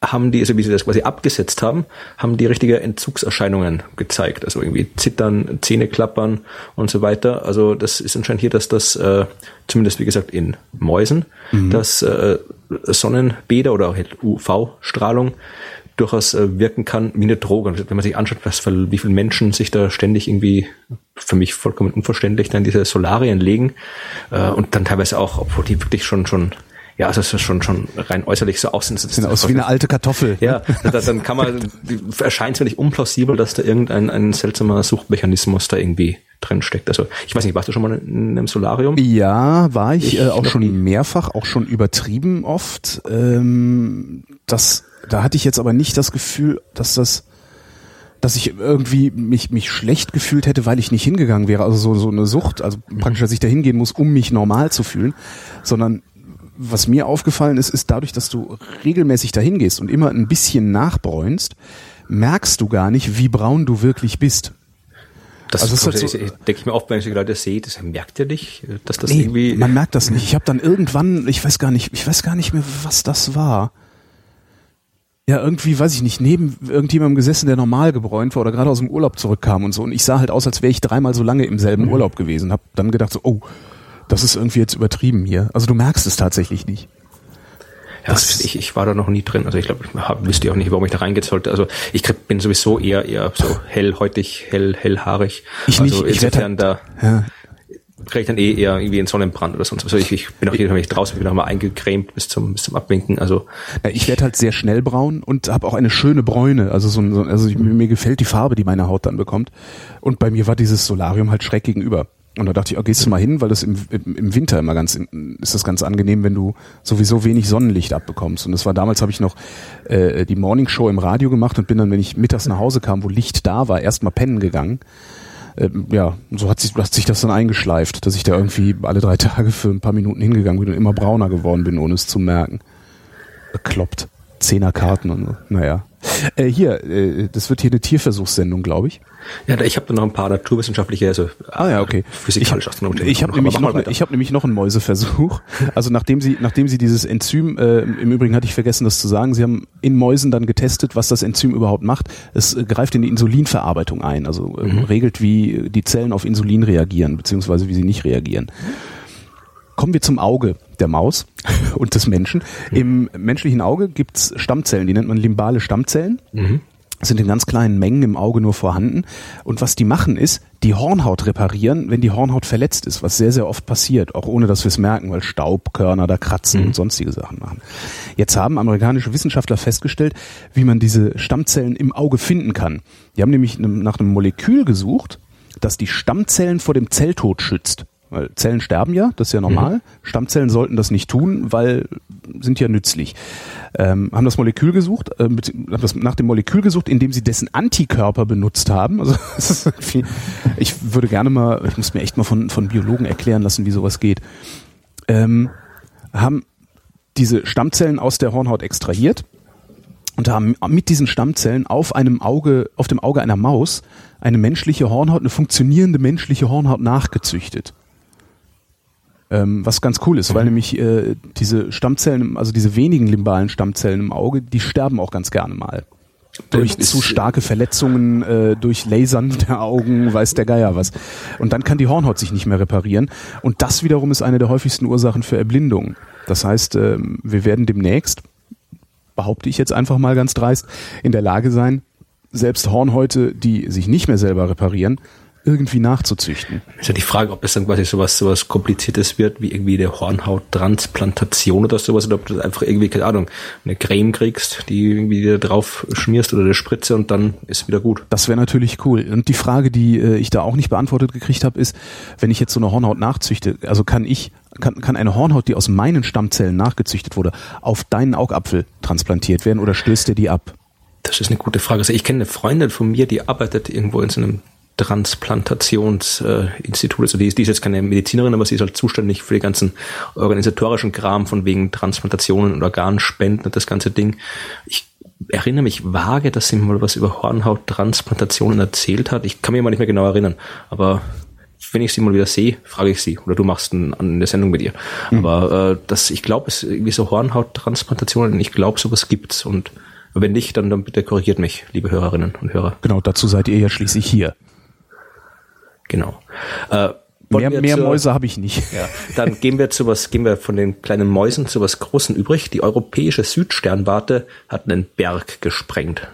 haben die, also wie sie das quasi abgesetzt haben, haben die richtige Entzugserscheinungen gezeigt. Also irgendwie Zittern, Zähne klappern und so weiter. Also das ist anscheinend hier, dass das, äh, zumindest wie gesagt in Mäusen, mhm. dass äh, Sonnenbäder oder auch halt UV-Strahlung durchaus äh, wirken kann wie eine Droge. Und wenn man sich anschaut, was für, wie viele Menschen sich da ständig irgendwie, für mich vollkommen unverständlich, dann diese Solarien legen äh, und dann teilweise auch, obwohl die wirklich schon schon ja, also es ist schon, schon rein äußerlich so aussehen. Sieht aus wie eine alte Kartoffel. Ja, das, dann kann man, erscheint es mir nicht unplausibel, dass da irgendein ein seltsamer Suchtmechanismus da irgendwie drin steckt. Also ich weiß nicht, warst du schon mal in einem Solarium? Ja, war ich, ich äh, auch schon nie. mehrfach, auch schon übertrieben oft. Ähm, das, da hatte ich jetzt aber nicht das Gefühl, dass das dass ich irgendwie mich, mich schlecht gefühlt hätte, weil ich nicht hingegangen wäre. Also so, so eine Sucht, also praktisch, dass ich da hingehen muss, um mich normal zu fühlen, sondern was mir aufgefallen ist, ist dadurch, dass du regelmäßig dahin gehst und immer ein bisschen nachbräunst, merkst du gar nicht, wie braun du wirklich bist. Das also das halt so, denke ich mir oft, wenn ich Leute sehe, das merkt ihr nicht, dass das nee, irgendwie. Man merkt das nicht. Ich habe dann irgendwann, ich weiß gar nicht, ich weiß gar nicht mehr, was das war. Ja, irgendwie, weiß ich nicht, neben irgendjemandem gesessen, der normal gebräunt war oder gerade aus dem Urlaub zurückkam und so. Und ich sah halt aus, als wäre ich dreimal so lange im selben mhm. Urlaub gewesen. Hab dann gedacht so, oh, das ist irgendwie jetzt übertrieben hier. Also du merkst es tatsächlich nicht. Ja, das ich, ich war da noch nie drin. Also ich glaube, ich wüsste auch nicht, warum ich da reingehen sollte. Also ich bin sowieso eher eher so hellhäutig, hell, hellhaarig. Ich also nicht. Ich insofern da ja. kriege ich dann eh eher irgendwie einen Sonnenbrand oder sonst was. Also ich, ich bin auch jedes Mal, wenn ich draußen bin, auch mal eingecremt bis zum bis zum Abwinken. Also ja, ich werde halt sehr schnell braun und habe auch eine schöne Bräune. Also so, so also ich, mir gefällt die Farbe, die meine Haut dann bekommt. Und bei mir war dieses Solarium halt schräg gegenüber. Und da dachte ich, oh, gehst du mal hin, weil das im, im Winter immer ganz ist das ganz angenehm, wenn du sowieso wenig Sonnenlicht abbekommst. Und das war damals habe ich noch äh, die Morning Show im Radio gemacht und bin dann, wenn ich mittags nach Hause kam, wo Licht da war, erstmal pennen gegangen. Äh, ja, so hat sich, hat sich das dann eingeschleift, dass ich da irgendwie alle drei Tage für ein paar Minuten hingegangen bin und immer brauner geworden bin, ohne es zu merken. Bekloppt. Zehnerkarten und so. Naja. Äh, hier, äh, das wird hier eine Tierversuchssendung, glaube ich. Ja, ich habe da noch ein paar naturwissenschaftliche, also ah ja, okay. physikalische Astronomie. Ich habe nämlich noch, ich habe nämlich noch einen Mäuseversuch. Also nachdem sie, nachdem sie dieses Enzym, äh, im Übrigen hatte ich vergessen, das zu sagen, sie haben in Mäusen dann getestet, was das Enzym überhaupt macht. Es äh, greift in die Insulinverarbeitung ein, also äh, mhm. regelt, wie die Zellen auf Insulin reagieren, beziehungsweise wie sie nicht reagieren. Kommen wir zum Auge der Maus und des Menschen. Im menschlichen Auge gibt's Stammzellen, die nennt man limbale Stammzellen. Mhm sind in ganz kleinen Mengen im Auge nur vorhanden. Und was die machen ist, die Hornhaut reparieren, wenn die Hornhaut verletzt ist, was sehr, sehr oft passiert, auch ohne dass wir es merken, weil Staubkörner da kratzen mhm. und sonstige Sachen machen. Jetzt haben amerikanische Wissenschaftler festgestellt, wie man diese Stammzellen im Auge finden kann. Die haben nämlich nach einem Molekül gesucht, das die Stammzellen vor dem Zelltod schützt. Weil Zellen sterben ja, das ist ja normal. Mhm. Stammzellen sollten das nicht tun, weil sind ja nützlich. Ähm, haben das Molekül gesucht, äh, haben das nach dem Molekül gesucht, indem sie dessen Antikörper benutzt haben. Also ich würde gerne mal, ich muss mir echt mal von, von Biologen erklären lassen, wie sowas geht. Ähm, haben diese Stammzellen aus der Hornhaut extrahiert und haben mit diesen Stammzellen auf einem Auge, auf dem Auge einer Maus eine menschliche Hornhaut, eine funktionierende menschliche Hornhaut nachgezüchtet. Ähm, was ganz cool ist, weil mhm. nämlich äh, diese Stammzellen, also diese wenigen limbalen Stammzellen im Auge, die sterben auch ganz gerne mal. Durch zu starke Verletzungen, äh, durch Lasern der Augen, weiß der Geier was. Und dann kann die Hornhaut sich nicht mehr reparieren. Und das wiederum ist eine der häufigsten Ursachen für Erblindung. Das heißt, äh, wir werden demnächst, behaupte ich jetzt einfach mal ganz dreist, in der Lage sein, selbst Hornhäute, die sich nicht mehr selber reparieren, irgendwie nachzuzüchten. Ist ja die Frage, ob es dann quasi sowas, sowas kompliziertes wird, wie irgendwie eine Hornhauttransplantation oder sowas, oder ob du einfach irgendwie, keine Ahnung, eine Creme kriegst, die irgendwie dir drauf schmierst oder eine Spritze und dann ist wieder gut. Das wäre natürlich cool. Und die Frage, die äh, ich da auch nicht beantwortet gekriegt habe, ist, wenn ich jetzt so eine Hornhaut nachzüchte, also kann ich, kann, kann eine Hornhaut, die aus meinen Stammzellen nachgezüchtet wurde, auf deinen Augapfel transplantiert werden oder stößt dir die ab? Das ist eine gute Frage. Also ich kenne eine Freundin von mir, die arbeitet irgendwo in so einem Transplantationsinstitut. Also die ist, die ist jetzt keine Medizinerin, aber sie ist halt zuständig für die ganzen organisatorischen Kram von wegen Transplantationen und Organspenden und das ganze Ding. Ich erinnere mich vage, dass sie mal was über Hornhauttransplantationen erzählt hat. Ich kann mich mal nicht mehr genau erinnern, aber wenn ich sie mal wieder sehe, frage ich sie oder du machst ein, eine Sendung mit ihr. Mhm. Aber äh, das, ich glaube, es irgendwie so Hornhauttransplantationen, ich glaube, sowas gibt's und wenn nicht, dann, dann bitte korrigiert mich, liebe Hörerinnen und Hörer. Genau, dazu seid ihr ja schließlich hier. Genau. Äh, mehr, mehr zur, Mäuse habe ich nicht. Ja, dann gehen wir zu was, gehen wir von den kleinen Mäusen zu was Großen übrig. Die europäische Südsternwarte hat einen Berg gesprengt.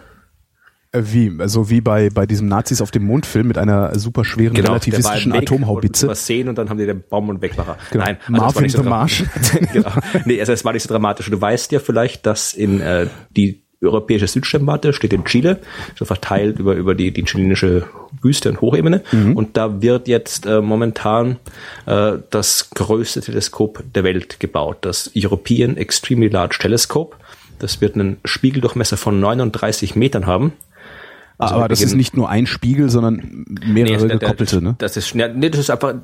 Äh, wie? Also wie bei, bei diesem Nazis auf dem Mondfilm mit einer super schweren genau, relativistischen Atomhaubitze. Was sehen und dann haben die den Baum und weg war Genau. Nein, also Marvin so the Marsh. genau. Nee, also es war nicht so dramatisch. Du weißt ja vielleicht, dass in äh, die europäische Südsternwarte steht in Chile, so verteilt über, über die, die chilenische Wüste und Hochebene. Mhm. Und da wird jetzt äh, momentan äh, das größte Teleskop der Welt gebaut, das European Extremely Large Telescope. Das wird einen Spiegeldurchmesser von 39 Metern haben. Also aber das ist nicht nur ein Spiegel, sondern mehrere nee, gekoppelte, ne? Das ist, nee, das ist einfach,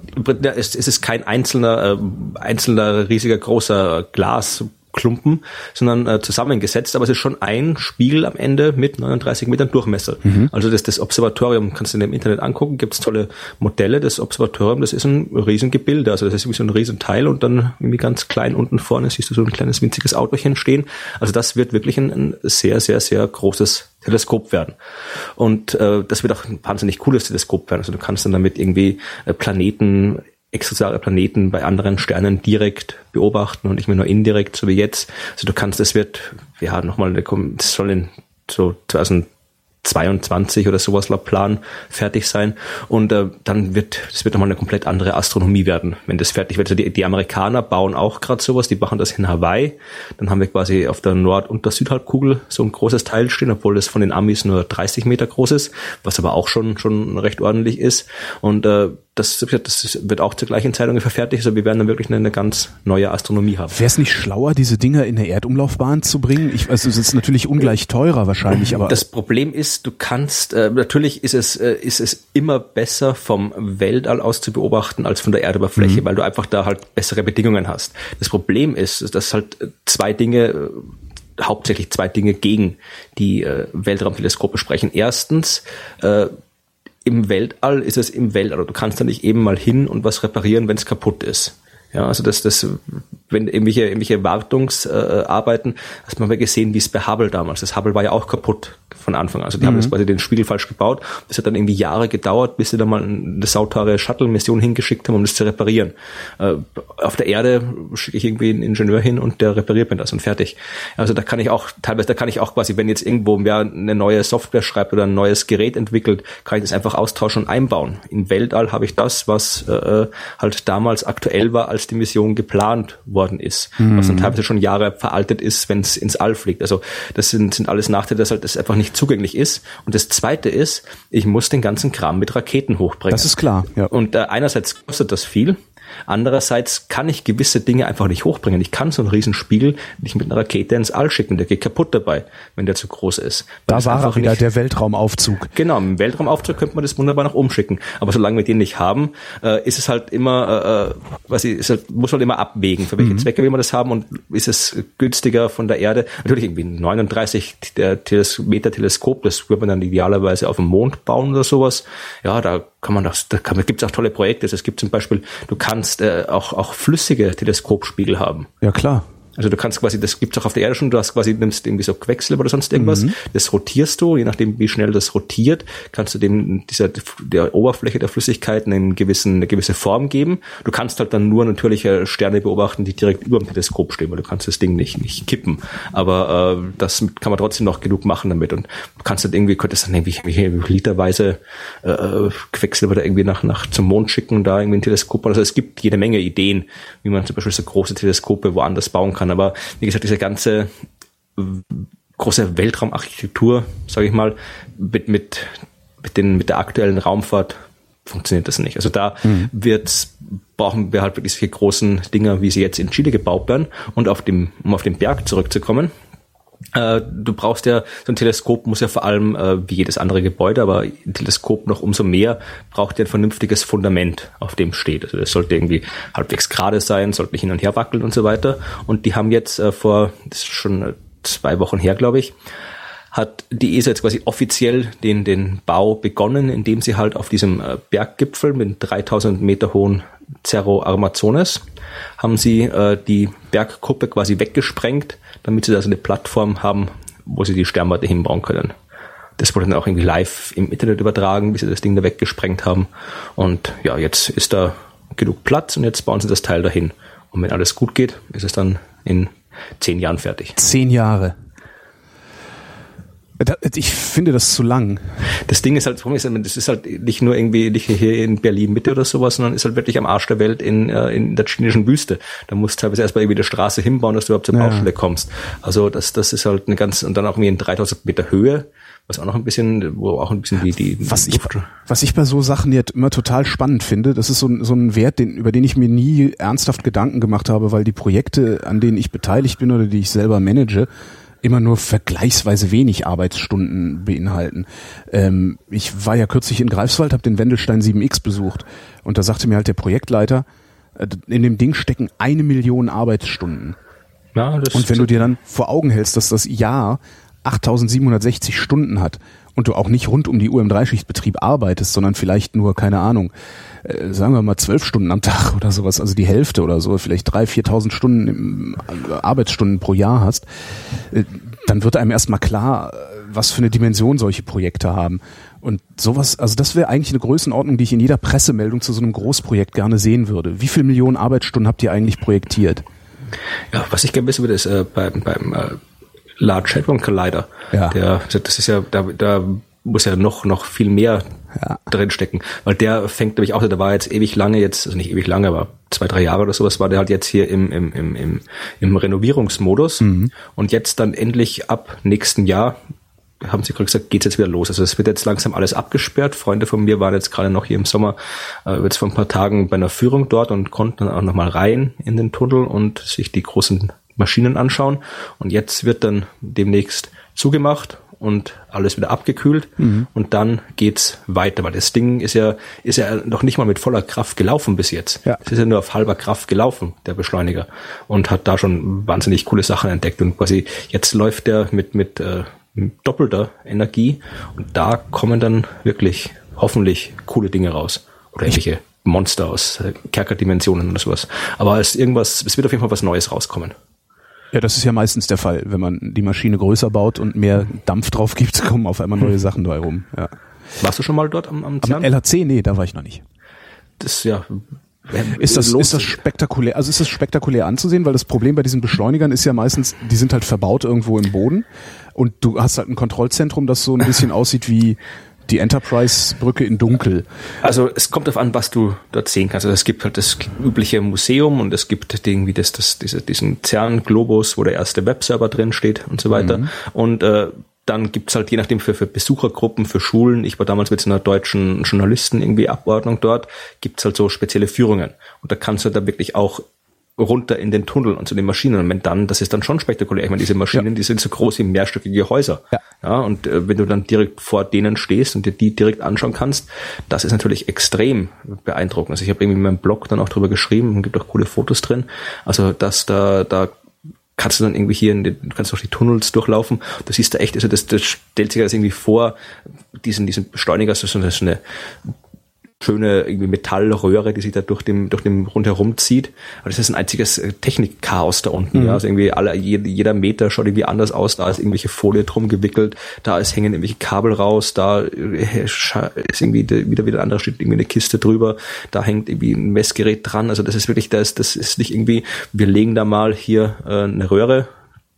es ist kein einzelner, äh, einzelner riesiger großer Glas Klumpen, sondern äh, zusammengesetzt, aber es ist schon ein Spiegel am Ende mit 39 Metern Durchmesser. Mhm. Also das, das Observatorium kannst du in dem Internet angucken, gibt es tolle Modelle. Das Observatorium, das ist ein Riesengebilde, also das ist wie so ein Riesenteil und dann irgendwie ganz klein unten vorne siehst du so ein kleines winziges Autochen stehen. Also das wird wirklich ein, ein sehr, sehr, sehr großes Teleskop werden. Und äh, das wird auch ein wahnsinnig cooles Teleskop werden. Also du kannst dann damit irgendwie äh, Planeten extrasolare Planeten bei anderen Sternen direkt beobachten und nicht mehr nur indirekt, so wie jetzt. Also du kannst, es wird, ja, nochmal, das soll in so 2000 22 oder sowas laut Plan fertig sein und äh, dann wird das wird nochmal eine komplett andere Astronomie werden, wenn das fertig wird. Also die, die Amerikaner bauen auch gerade sowas, die machen das in Hawaii. Dann haben wir quasi auf der Nord- und der Südhalbkugel so ein großes Teil stehen, obwohl das von den Amis nur 30 Meter groß ist, was aber auch schon schon recht ordentlich ist. Und äh, das, das wird auch zur gleichen Zeit ungefähr fertig. Also wir werden dann wirklich eine, eine ganz neue Astronomie haben. Wäre es nicht schlauer, diese Dinger in eine Erdumlaufbahn zu bringen? Ich, also es ist natürlich ungleich teurer wahrscheinlich, aber das Problem ist, du kannst äh, natürlich ist es äh, ist es immer besser vom Weltall aus zu beobachten als von der Erdoberfläche, mhm. weil du einfach da halt bessere Bedingungen hast. Das Problem ist, dass halt zwei Dinge äh, hauptsächlich zwei Dinge gegen die äh, Weltraumteleskope sprechen. Erstens äh, im Weltall ist es im Weltall. Du kannst da nicht eben mal hin und was reparieren, wenn es kaputt ist. Ja, also das, das, wenn irgendwelche, irgendwelche Wartungsarbeiten, äh, hast man mal gesehen, wie es bei Hubble damals. Das Hubble war ja auch kaputt von Anfang an. Also die mhm. haben das quasi den Spiegel falsch gebaut. Das hat dann irgendwie Jahre gedauert, bis sie da mal eine sautare Shuttle-Mission hingeschickt haben, um das zu reparieren. Äh, auf der Erde schicke ich irgendwie einen Ingenieur hin und der repariert mir das und fertig. Also da kann ich auch, teilweise, da kann ich auch quasi, wenn jetzt irgendwo wer eine neue Software schreibt oder ein neues Gerät entwickelt, kann ich das einfach austauschen und einbauen. Im Weltall habe ich das, was äh, halt damals aktuell war, als die Mission geplant worden ist. Mhm. Was dann teilweise schon Jahre veraltet ist, wenn es ins All fliegt. Also das sind, sind alles Nachteile, dass halt das einfach nicht zugänglich ist. Und das zweite ist, ich muss den ganzen Kram mit Raketen hochbringen. Das ist klar. Ja. Und äh, einerseits kostet das viel. Andererseits kann ich gewisse Dinge einfach nicht hochbringen. Ich kann so einen Riesenspiegel nicht mit einer Rakete ins All schicken. Der geht kaputt dabei, wenn der zu groß ist. Da war auch wieder nicht, der Weltraumaufzug. Genau, im Weltraumaufzug könnte man das wunderbar noch umschicken. Aber solange wir den nicht haben, äh, ist es halt immer, äh, äh was ich, halt, muss man immer abwägen, für welche mhm. Zwecke will man das haben und ist es günstiger von der Erde. Natürlich irgendwie 39 der Teles Meter Teleskop, das würde man dann idealerweise auf dem Mond bauen oder sowas. Ja, da kann man das, da kann, gibt's auch tolle Projekte. Es gibt zum Beispiel, du kannst äh, auch, auch flüssige Teleskopspiegel haben. Ja, klar. Also du kannst quasi, das gibt's auch auf der Erde schon, du hast quasi, nimmst irgendwie so Quecksilber oder sonst irgendwas, mhm. das rotierst du, je nachdem wie schnell das rotiert, kannst du dem, dieser, der Oberfläche der Flüssigkeit einen gewissen, eine gewisse Form geben. Du kannst halt dann nur natürliche Sterne beobachten, die direkt über dem Teleskop stehen, weil du kannst das Ding nicht, nicht kippen. Aber äh, das kann man trotzdem noch genug machen damit und du kannst halt irgendwie, könntest dann irgendwie, irgendwie literweise äh, Quecksilber da irgendwie nach, nach zum Mond schicken, da irgendwie ein Teleskop. Also es gibt jede Menge Ideen, wie man zum Beispiel so große Teleskope woanders bauen kann kann. Aber wie gesagt, diese ganze große Weltraumarchitektur, sage ich mal, mit, mit, mit, den, mit der aktuellen Raumfahrt funktioniert das nicht. Also da mhm. wird's, brauchen wir halt wirklich solche großen Dinger, wie sie jetzt in Chile gebaut werden. Und auf dem, um auf den Berg zurückzukommen, äh, du brauchst ja, so ein Teleskop muss ja vor allem, äh, wie jedes andere Gebäude, aber ein Teleskop noch umso mehr, braucht ja ein vernünftiges Fundament, auf dem steht. Also das sollte irgendwie halbwegs gerade sein, sollte nicht hin und her wackeln und so weiter. Und die haben jetzt äh, vor, das ist schon zwei Wochen her, glaube ich, hat die ESA jetzt quasi offiziell den, den Bau begonnen, indem sie halt auf diesem Berggipfel mit 3000 Meter hohen Cerro Armazones haben sie äh, die Bergkuppe quasi weggesprengt, damit sie da so eine Plattform haben, wo sie die Sternwarte hinbauen können. Das wurde dann auch irgendwie live im Internet übertragen, wie sie das Ding da weggesprengt haben. Und ja, jetzt ist da genug Platz und jetzt bauen sie das Teil dahin. Und wenn alles gut geht, ist es dann in zehn Jahren fertig. Zehn Jahre. Ich finde das zu lang. Das Ding ist halt, das ist halt nicht nur irgendwie nicht hier in Berlin Mitte oder sowas, sondern ist halt wirklich am Arsch der Welt in, äh, in der chinesischen Wüste. Da musst du teilweise erstmal irgendwie eine Straße hinbauen, dass du überhaupt zur ja. Baustelle kommst. Also das, das ist halt eine ganz, und dann auch irgendwie in 3000 Meter Höhe, was auch noch ein bisschen, wo auch ein bisschen die, die was ich, was ich bei so Sachen jetzt immer total spannend finde, das ist so, so ein Wert, den, über den ich mir nie ernsthaft Gedanken gemacht habe, weil die Projekte, an denen ich beteiligt bin oder die ich selber manage, immer nur vergleichsweise wenig Arbeitsstunden beinhalten. Ähm, ich war ja kürzlich in Greifswald, habe den Wendelstein 7X besucht und da sagte mir halt der Projektleiter, äh, in dem Ding stecken eine Million Arbeitsstunden. Ja, das und wenn du dir dann vor Augen hältst, dass das Jahr 8760 Stunden hat und du auch nicht rund um die Uhr im Dreischichtbetrieb arbeitest, sondern vielleicht nur, keine Ahnung, äh, sagen wir mal zwölf Stunden am Tag oder sowas, also die Hälfte oder so, vielleicht drei, viertausend Stunden im, äh, Arbeitsstunden pro Jahr hast, äh, dann wird einem erstmal klar, äh, was für eine Dimension solche Projekte haben. Und sowas, also das wäre eigentlich eine Größenordnung, die ich in jeder Pressemeldung zu so einem Großprojekt gerne sehen würde. Wie viele Millionen Arbeitsstunden habt ihr eigentlich projektiert? Ja, was ich gerne wissen würde, ist äh, beim, beim äh, Large Hadron Collider. Ja. Der, das ist ja, da, da muss ja noch, noch viel mehr ja. drinstecken. Weil der fängt nämlich auch, der war jetzt ewig lange jetzt, also nicht ewig lange, aber zwei, drei Jahre oder sowas, war der halt jetzt hier im, im, im, im, im Renovierungsmodus. Mhm. Und jetzt dann endlich ab nächsten Jahr, haben sie gerade gesagt, geht's jetzt wieder los. Also es wird jetzt langsam alles abgesperrt. Freunde von mir waren jetzt gerade noch hier im Sommer, äh, jetzt vor ein paar Tagen bei einer Führung dort und konnten dann auch nochmal rein in den Tunnel und sich die großen Maschinen anschauen. Und jetzt wird dann demnächst zugemacht und alles wieder abgekühlt mhm. und dann geht's weiter, weil das Ding ist ja ist ja noch nicht mal mit voller Kraft gelaufen bis jetzt. Ja. Es ist ja nur auf halber Kraft gelaufen, der Beschleuniger und hat da schon wahnsinnig coole Sachen entdeckt und quasi jetzt läuft der mit mit äh, doppelter Energie und da kommen dann wirklich hoffentlich coole Dinge raus oder irgendwelche Monster aus äh, Kerkerdimensionen oder sowas. Aber es irgendwas, es wird auf jeden Fall was Neues rauskommen. Ja, das ist ja meistens der Fall. Wenn man die Maschine größer baut und mehr Dampf drauf gibt, kommen auf einmal neue Sachen dabei rum. Ja. Warst du schon mal dort am, am CERN? Am LHC? Nee, da war ich noch nicht. Das ja. Ist das, ist das spektakulär, also ist das spektakulär anzusehen, weil das Problem bei diesen Beschleunigern ist ja meistens, die sind halt verbaut irgendwo im Boden und du hast halt ein Kontrollzentrum, das so ein bisschen aussieht wie, die Enterprise-Brücke in Dunkel. Also es kommt darauf an, was du dort sehen kannst. Also es gibt halt das übliche Museum und es gibt irgendwie das, das, diese, diesen CERN-Globus, wo der erste Webserver drin steht und so weiter. Mhm. Und äh, dann gibt's halt je nachdem für, für Besuchergruppen, für Schulen, ich war damals mit so einer deutschen Journalisten irgendwie Abordnung dort, gibt's halt so spezielle Führungen. Und da kannst du da wirklich auch runter in den Tunnel und zu den Maschinen. Und wenn dann, das ist dann schon spektakulär. Ich meine, diese Maschinen, ja. die sind so groß wie mehrstöckige Häuser. Ja. ja und äh, wenn du dann direkt vor denen stehst und dir die direkt anschauen kannst, das ist natürlich extrem beeindruckend. Also ich habe irgendwie in meinem Blog dann auch drüber geschrieben und gibt auch coole Fotos drin. Also dass da, da kannst du dann irgendwie hier in den, du kannst auch die Tunnels durchlaufen. Das siehst du echt, also das, das stellt sich das irgendwie vor, diesen, diesen Beschleuniger, so eine, so eine schöne irgendwie Metallröhre, die sich da durch dem, durch dem rundherum zieht. Aber das ist ein einziges äh, Technikchaos da unten. Mhm. Ja. Also irgendwie alle, jeder Meter schaut irgendwie anders aus. Da ist irgendwelche Folie drum gewickelt, da ist hängen irgendwelche Kabel raus, da äh, ist irgendwie wieder wieder andere steht irgendwie eine Kiste drüber, da hängt irgendwie ein Messgerät dran. Also das ist wirklich, das, das ist nicht irgendwie, wir legen da mal hier äh, eine Röhre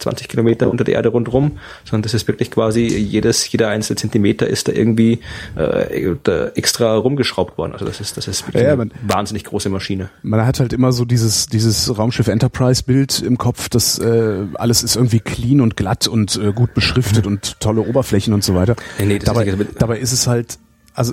20 Kilometer unter der Erde rundherum, sondern das ist wirklich quasi jedes, jeder einzelne Zentimeter ist da irgendwie äh, da extra rumgeschraubt worden. Also das ist, das ist wirklich ja, man, eine wahnsinnig große Maschine. Man hat halt immer so dieses, dieses Raumschiff Enterprise-Bild im Kopf, dass äh, alles ist irgendwie clean und glatt und äh, gut beschriftet mhm. und tolle Oberflächen und so weiter. Nee, nee, dabei, ist dabei ist es halt, also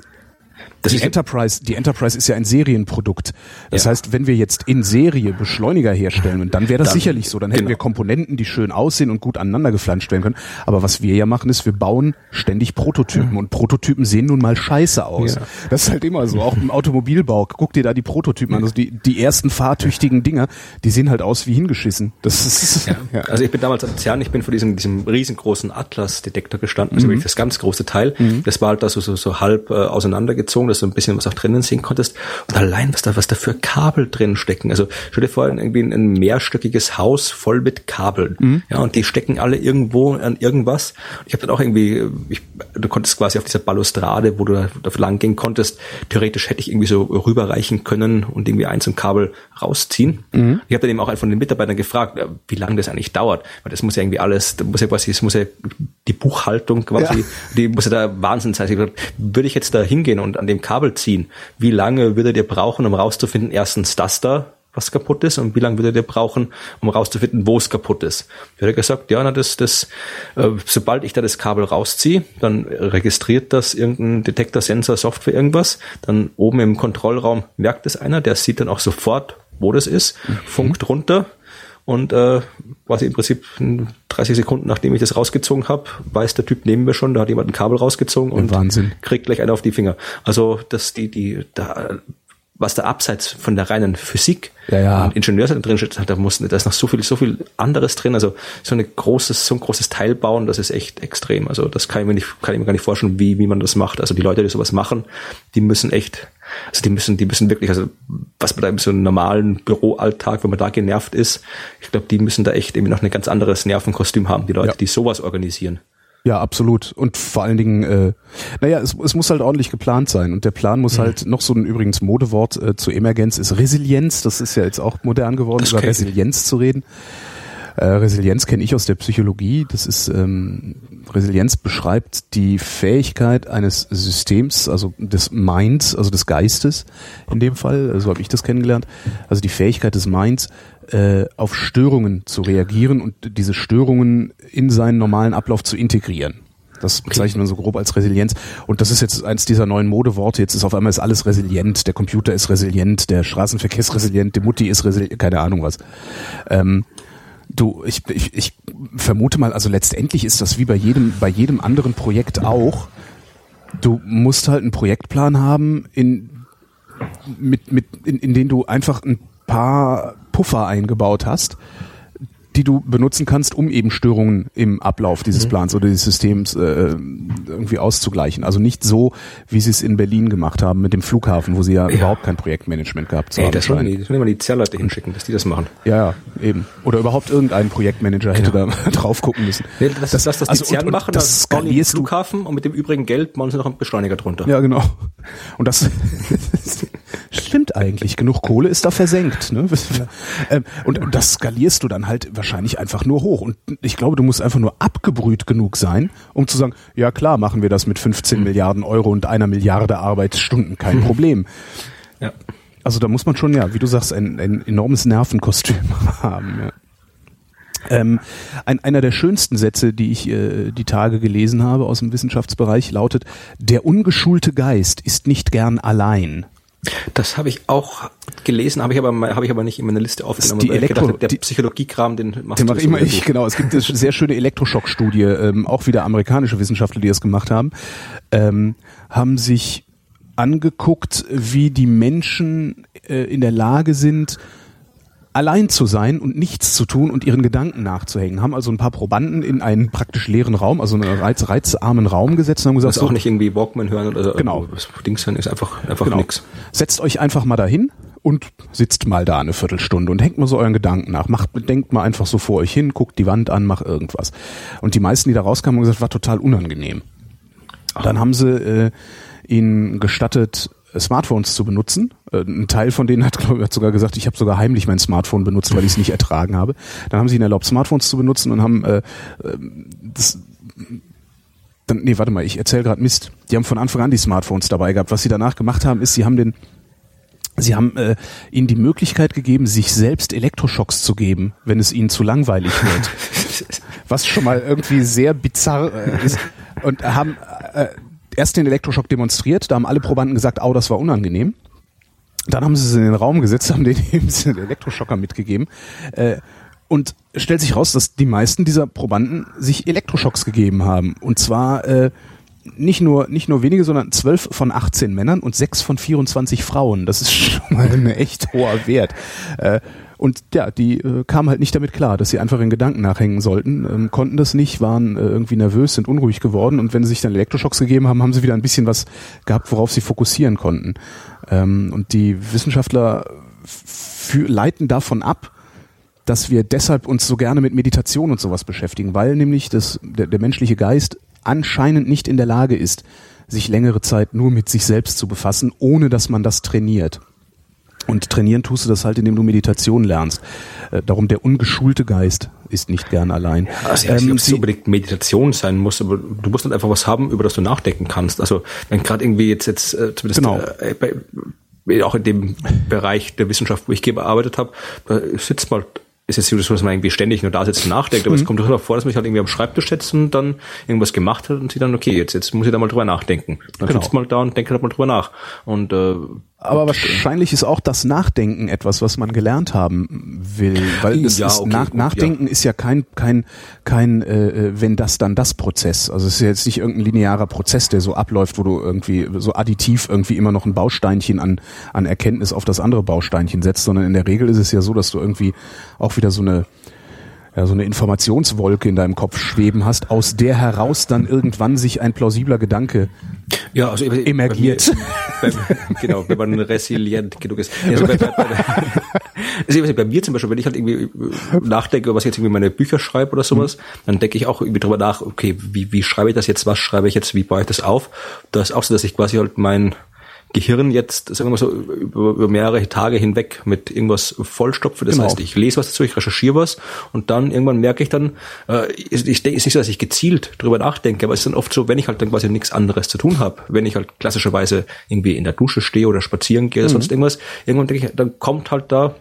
das die Enterprise, die Enterprise ist ja ein Serienprodukt. Das ja. heißt, wenn wir jetzt in Serie Beschleuniger herstellen, und dann wäre das dann, sicherlich so, dann hätten genau. wir Komponenten, die schön aussehen und gut aneinander geflanscht werden können. Aber was wir ja machen, ist, wir bauen ständig Prototypen und Prototypen sehen nun mal scheiße aus. Ja. Das ist halt immer so, auch im Automobilbau. Guck dir da die Prototypen an. Also die, die ersten fahrtüchtigen Dinger, die sehen halt aus wie hingeschissen. Das ist, ja. Also ich bin damals am CERN, ich bin vor diesem, diesem riesengroßen Atlas-Detektor gestanden, also mhm. wirklich das ganz große Teil. Mhm. Das war halt da so, so, so halb äh, auseinandergezogen dass du ein bisschen was auch drinnen sehen konntest. Und allein, was da, was da für Kabel drin stecken. Also stell dir vor, irgendwie ein, mehrstöckiges Haus voll mit Kabeln. Mhm. Ja, und die stecken alle irgendwo an irgendwas. Ich habe dann auch irgendwie, ich, du konntest quasi auf dieser Balustrade, wo du da, da lang gehen konntest, theoretisch hätte ich irgendwie so rüberreichen können und irgendwie eins ein Kabel rausziehen. Mhm. Ich habe dann eben auch einen von den Mitarbeitern gefragt, äh, wie lange das eigentlich dauert. Weil das muss ja irgendwie alles, da muss ja quasi, es muss ja die Buchhaltung quasi, ja. die muss ja da Wahnsinn sein. Würde ich jetzt da hingehen und an dem Kabel ziehen, wie lange würdet ihr brauchen, um rauszufinden, erstens das da, was kaputt ist und wie lange würdet ihr brauchen, um rauszufinden, wo es kaputt ist. Ich hätte gesagt, ja, na, das, das, äh, sobald ich da das Kabel rausziehe, dann registriert das irgendein Detektor, Sensor, Software, irgendwas. Dann oben im Kontrollraum merkt es einer, der sieht dann auch sofort, wo das ist, mhm. funkt runter, und äh, quasi im Prinzip 30 Sekunden, nachdem ich das rausgezogen habe, weiß der Typ neben mir schon, da hat jemand ein Kabel rausgezogen und Wahnsinn. kriegt gleich einen auf die Finger. Also dass die, die, da, was da abseits von der reinen Physik ja, ja. und Ingenieursseite drin steht, da muss, da ist noch so viel, so viel anderes drin. Also so eine großes, so ein großes Teil bauen, das ist echt extrem. Also das kann ich mir nicht, kann ich mir gar nicht vorstellen, wie, wie man das macht. Also die Leute, die sowas machen, die müssen echt Also die müssen, die müssen wirklich, also was man da im so einem normalen Büroalltag, wenn man da genervt ist, ich glaube, die müssen da echt irgendwie noch ein ganz anderes Nervenkostüm haben, die Leute, ja. die sowas organisieren. Ja, absolut. Und vor allen Dingen, äh, naja, es, es muss halt ordentlich geplant sein. Und der Plan muss mhm. halt, noch so ein übrigens Modewort äh, zur Emergenz ist Resilienz. Das ist ja jetzt auch modern geworden, über Resilienz zu reden. Äh, Resilienz kenne ich aus der Psychologie. Das ist ähm, Resilienz beschreibt die Fähigkeit eines Systems, also des Minds, also des Geistes in dem Fall, so habe ich das kennengelernt, also die Fähigkeit des Minds, äh, auf Störungen zu reagieren und diese Störungen in seinen normalen Ablauf zu integrieren. Das bezeichnet man so grob als Resilienz. Und das ist jetzt eins dieser neuen Modeworte. Jetzt ist auf einmal ist alles resilient. Der Computer ist resilient, der Straßenverkehr ist resilient, die Mutti ist resilient, keine Ahnung was. Ähm, Du, ich, ich, ich vermute mal, also letztendlich ist das wie bei jedem, bei jedem anderen Projekt auch. Du musst halt einen Projektplan haben, in, mit, mit, in, in den du einfach ein paar Puffer eingebaut hast die du benutzen kannst, um eben Störungen im Ablauf dieses mhm. Plans oder dieses Systems äh, irgendwie auszugleichen. Also nicht so, wie sie es in Berlin gemacht haben mit dem Flughafen, wo sie ja, ja. überhaupt kein Projektmanagement gehabt haben. Das sollen die, das sollen die Zerrleute hinschicken, dass die das machen. Ja, ja, eben. Oder überhaupt irgendein Projektmanager hätte genau. da drauf gucken müssen. Nee, das, das, das, das also, die CERN machen, das bauen die Flughafen und mit dem übrigen Geld machen sie noch einen Beschleuniger drunter. Ja, genau. Und das stimmt eigentlich. Genug Kohle ist da versenkt. Ne? Ähm, und, und das skalierst du dann halt wahrscheinlich einfach nur hoch. Und ich glaube, du musst einfach nur abgebrüht genug sein, um zu sagen, ja klar, machen wir das mit 15 Milliarden Euro und einer Milliarde Arbeitsstunden, kein Problem. Ja. Also da muss man schon, ja, wie du sagst, ein, ein enormes Nervenkostüm haben. Ja. Ähm, ein, einer der schönsten Sätze, die ich äh, die Tage gelesen habe aus dem Wissenschaftsbereich, lautet: Der ungeschulte Geist ist nicht gern allein. Das habe ich auch gelesen, habe ich aber habe ich aber nicht in meiner Liste aufgenommen. Die Elektro, gedacht, der Psychologiekram, den machst den mache immer ich, genau. Es gibt eine sehr schöne Elektroschockstudie, ähm, auch wieder amerikanische Wissenschaftler, die das gemacht haben, ähm, haben sich angeguckt, wie die Menschen äh, in der Lage sind, allein zu sein und nichts zu tun und ihren Gedanken nachzuhängen. Haben also ein paar Probanden in einen praktisch leeren Raum, also einen reiz, reizarmen Raum gesetzt und haben gesagt, das auch nicht irgendwie Walkman hören oder genau. Dings hören ist einfach einfach genau. nix. Setzt euch einfach mal dahin und sitzt mal da eine Viertelstunde und hängt mal so euren Gedanken nach. Macht, denkt mal einfach so vor euch hin, guckt die Wand an, macht irgendwas. Und die meisten, die da rauskamen, haben gesagt, war total unangenehm. Dann haben sie äh, ihnen gestattet, Smartphones zu benutzen. Äh, ein Teil von denen hat, glaube ich, hat sogar gesagt, ich habe sogar heimlich mein Smartphone benutzt, weil ich es nicht ertragen habe. Dann haben sie ihnen erlaubt, Smartphones zu benutzen und haben äh, äh das dann, nee, warte mal, ich erzähle gerade Mist. Die haben von Anfang an die Smartphones dabei gehabt. Was sie danach gemacht haben, ist, sie haben den Sie haben äh, ihnen die Möglichkeit gegeben, sich selbst Elektroschocks zu geben, wenn es ihnen zu langweilig wird. Was schon mal irgendwie sehr bizarr äh, ist. Und haben äh, erst den Elektroschock demonstriert, da haben alle Probanden gesagt, au, das war unangenehm. Dann haben sie es in den Raum gesetzt, haben denen eben den Elektroschocker mitgegeben. Äh, und stellt sich raus, dass die meisten dieser Probanden sich Elektroschocks gegeben haben. Und zwar äh, nicht nur nicht nur wenige, sondern zwölf von 18 Männern und sechs von 24 Frauen. Das ist schon mal ein echt hoher Wert. Äh, und ja, die äh, kamen halt nicht damit klar, dass sie einfach in Gedanken nachhängen sollten, ähm, konnten das nicht, waren äh, irgendwie nervös, sind unruhig geworden und wenn sie sich dann Elektroschocks gegeben haben, haben sie wieder ein bisschen was gehabt, worauf sie fokussieren konnten. Ähm, und die Wissenschaftler leiten davon ab, dass wir deshalb uns so gerne mit Meditation und sowas beschäftigen, weil nämlich das, der, der menschliche Geist anscheinend nicht in der Lage ist, sich längere Zeit nur mit sich selbst zu befassen, ohne dass man das trainiert. Und trainieren tust du das halt, indem du Meditation lernst. Äh, darum der ungeschulte Geist ist nicht gern allein. Ja, also ich weiß nicht, ähm, ob es unbedingt Meditation sein muss, aber du musst dann einfach was haben, über das du nachdenken kannst. Also wenn gerade irgendwie jetzt jetzt äh, zumindest genau. äh, bei, auch in dem Bereich der Wissenschaft, wo ich gearbeitet habe, da sitzt mal ist jetzt so, dass man irgendwie ständig nur da sitzt und nachdenkt, aber mhm. es kommt doch vor, dass man sich halt irgendwie am Schreibtisch sitzt und dann irgendwas gemacht hat und sie dann, okay, jetzt, jetzt muss ich da mal drüber nachdenken. Dann genau. sitzt mal da und denkt halt mal drüber nach. Und äh, aber wahrscheinlich ist auch das Nachdenken etwas, was man gelernt haben will, weil es ja, ist, okay, nach, gut, Nachdenken ja. ist ja kein kein kein äh, äh, wenn das dann das Prozess. Also es ist jetzt nicht irgendein linearer Prozess, der so abläuft, wo du irgendwie so additiv irgendwie immer noch ein Bausteinchen an an Erkenntnis auf das andere Bausteinchen setzt, sondern in der Regel ist es ja so, dass du irgendwie auch wieder so eine ja, so eine Informationswolke in deinem Kopf schweben hast, aus der heraus dann irgendwann sich ein plausibler Gedanke Ja, also emergiert. Bei mir, genau, wenn man resilient genug ist. Also bei, bei, bei, also bei mir zum Beispiel, wenn ich halt irgendwie nachdenke, was ich jetzt irgendwie meine Bücher schreibe oder sowas, mhm. dann denke ich auch irgendwie drüber nach, okay, wie, wie schreibe ich das jetzt, was schreibe ich jetzt, wie baue ich das auf? Das ist auch so, dass ich quasi halt mein Gehirn jetzt, sagen wir mal so, über, über mehrere Tage hinweg mit irgendwas vollstopfe. Das genau. heißt, ich lese was dazu, ich recherchiere was und dann irgendwann merke ich dann, äh, ich, ich es ist nicht so, dass ich gezielt drüber nachdenke, aber es ist dann oft so, wenn ich halt dann quasi nichts anderes zu tun habe, wenn ich halt klassischerweise irgendwie in der Dusche stehe oder spazieren gehe oder mhm. sonst irgendwas, irgendwann denke ich, dann kommt halt da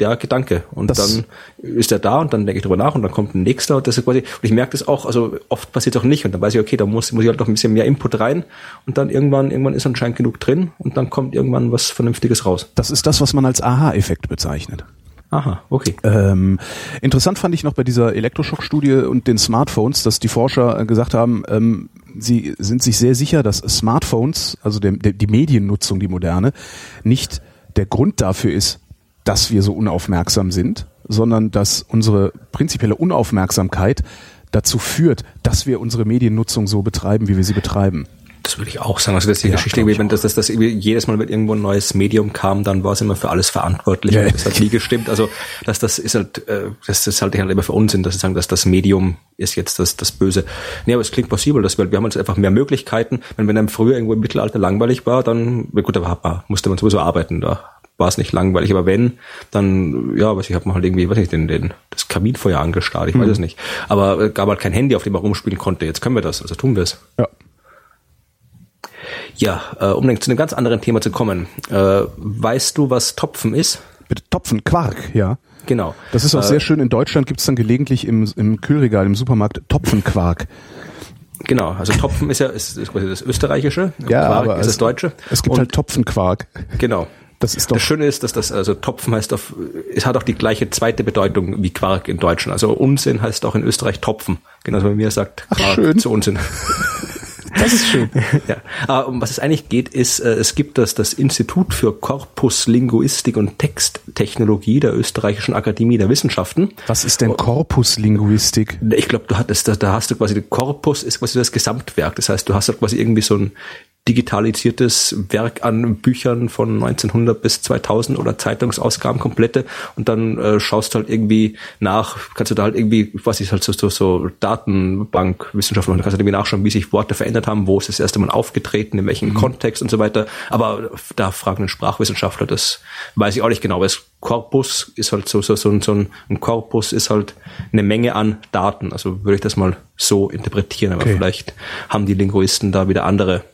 der Gedanke. Und das dann ist er da und dann denke ich drüber nach und dann kommt ein nächster und das ist quasi, und ich merke das auch, also oft passiert es auch nicht und dann weiß ich, okay, da muss, muss ich halt noch ein bisschen mehr Input rein und dann irgendwann, irgendwann ist anscheinend genug drin und dann kommt irgendwann was Vernünftiges raus. Das ist das, was man als Aha-Effekt bezeichnet. Aha, okay. Ähm, interessant fand ich noch bei dieser Elektroschock-Studie und den Smartphones, dass die Forscher gesagt haben, ähm, sie sind sich sehr sicher, dass Smartphones, also der, der, die Mediennutzung, die moderne, nicht der Grund dafür ist, dass wir so unaufmerksam sind, sondern dass unsere prinzipielle Unaufmerksamkeit dazu führt, dass wir unsere Mediennutzung so betreiben, wie wir sie betreiben. Das würde ich auch sagen. Also das ist die ja, Geschichte, wenn das, das, das jedes Mal, wenn irgendwo ein neues Medium kam, dann war es immer für alles verantwortlich. Ja. Das hat nie gestimmt. Also dass das ist halt, äh, das ist halt immer für Unsinn, dass sie sagen, dass das Medium ist jetzt das, das Böse. Nee, aber es klingt plausibel, dass wir, wir haben jetzt einfach mehr Möglichkeiten. Wenn, wenn einem früher irgendwo im Mittelalter langweilig war, dann, gut, da musste man sowieso arbeiten. Da war es nicht langweilig, aber wenn, dann, ja, weiß ich, habe mal halt irgendwie, weiß ich, den, den, das Kaminfeuer angestarrt, ich weiß mhm. es nicht. Aber äh, gab halt kein Handy, auf dem man rumspielen konnte. Jetzt können wir das, also tun wir es. Ja. Ja, äh, um dann zu einem ganz anderen Thema zu kommen. Äh, weißt du, was Topfen ist? Bitte Topfen, Quark, ja. Genau. Das ist auch äh, sehr schön. In Deutschland gibt es dann gelegentlich im, im Kühlregal, im Supermarkt Topfenquark. Genau, also Topfen ist ja ist, ist quasi das Österreichische, ja, Quark aber ist das Deutsche. Es gibt Und, halt Topfenquark. Genau. Das, ist doch das Schöne ist, dass das, also Topfen heißt auf, es hat auch die gleiche zweite Bedeutung wie Quark in Deutschen. Also Unsinn heißt auch in Österreich Topfen. Genauso wie mir sagt Quark Ach, schön. zu Unsinn. Das ist schön. ja. Aber um was es eigentlich geht, ist, äh, es gibt das, das Institut für Korpuslinguistik und Texttechnologie der Österreichischen Akademie der Wissenschaften. Was ist denn Korpuslinguistik? Ich glaube, du hattest, da, da hast du quasi, Korpus ist quasi das Gesamtwerk. Das heißt, du hast halt quasi irgendwie so ein digitalisiertes Werk an Büchern von 1900 bis 2000 oder Zeitungsausgaben komplette und dann äh, schaust du halt irgendwie nach, kannst du da halt irgendwie, was ist halt so, so, so Datenbankwissenschaft machen, kannst du irgendwie nachschauen, wie sich Worte verändert haben, wo ist das erste Mal aufgetreten, in welchem mhm. Kontext und so weiter. Aber da fragen einen Sprachwissenschaftler, das weiß ich auch nicht genau, weil Korpus ist halt so, so, so, so ein, ein Korpus ist halt eine Menge an Daten. Also würde ich das mal so interpretieren, aber okay. vielleicht haben die Linguisten da wieder andere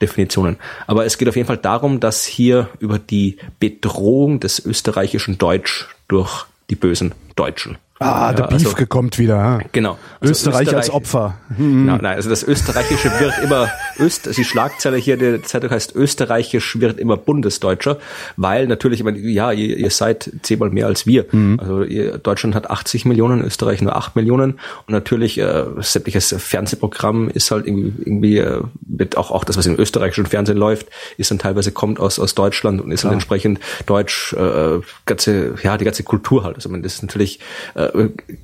Definitionen. Aber es geht auf jeden Fall darum, dass hier über die Bedrohung des österreichischen Deutsch durch die bösen Deutschen Ah, der ja, Beefke also, kommt wieder. Genau. Also Österreich, Österreich, als Opfer. Hm. Nein, nein, also das Österreichische wird immer, Öst, also die Schlagzeile hier der Zeitung heißt Österreichisch wird immer Bundesdeutscher, weil natürlich, ich meine, ja, ihr, ihr seid zehnmal mehr als wir. Mhm. Also ihr, Deutschland hat 80 Millionen, Österreich nur 8 Millionen und natürlich äh, sämtliches Fernsehprogramm ist halt irgendwie, irgendwie äh, wird auch, auch das, was im österreichischen Fernsehen läuft, ist dann teilweise kommt aus, aus Deutschland und ist dann entsprechend Deutsch, äh, ganze, ja, die ganze Kultur halt. Also man, das ist natürlich äh,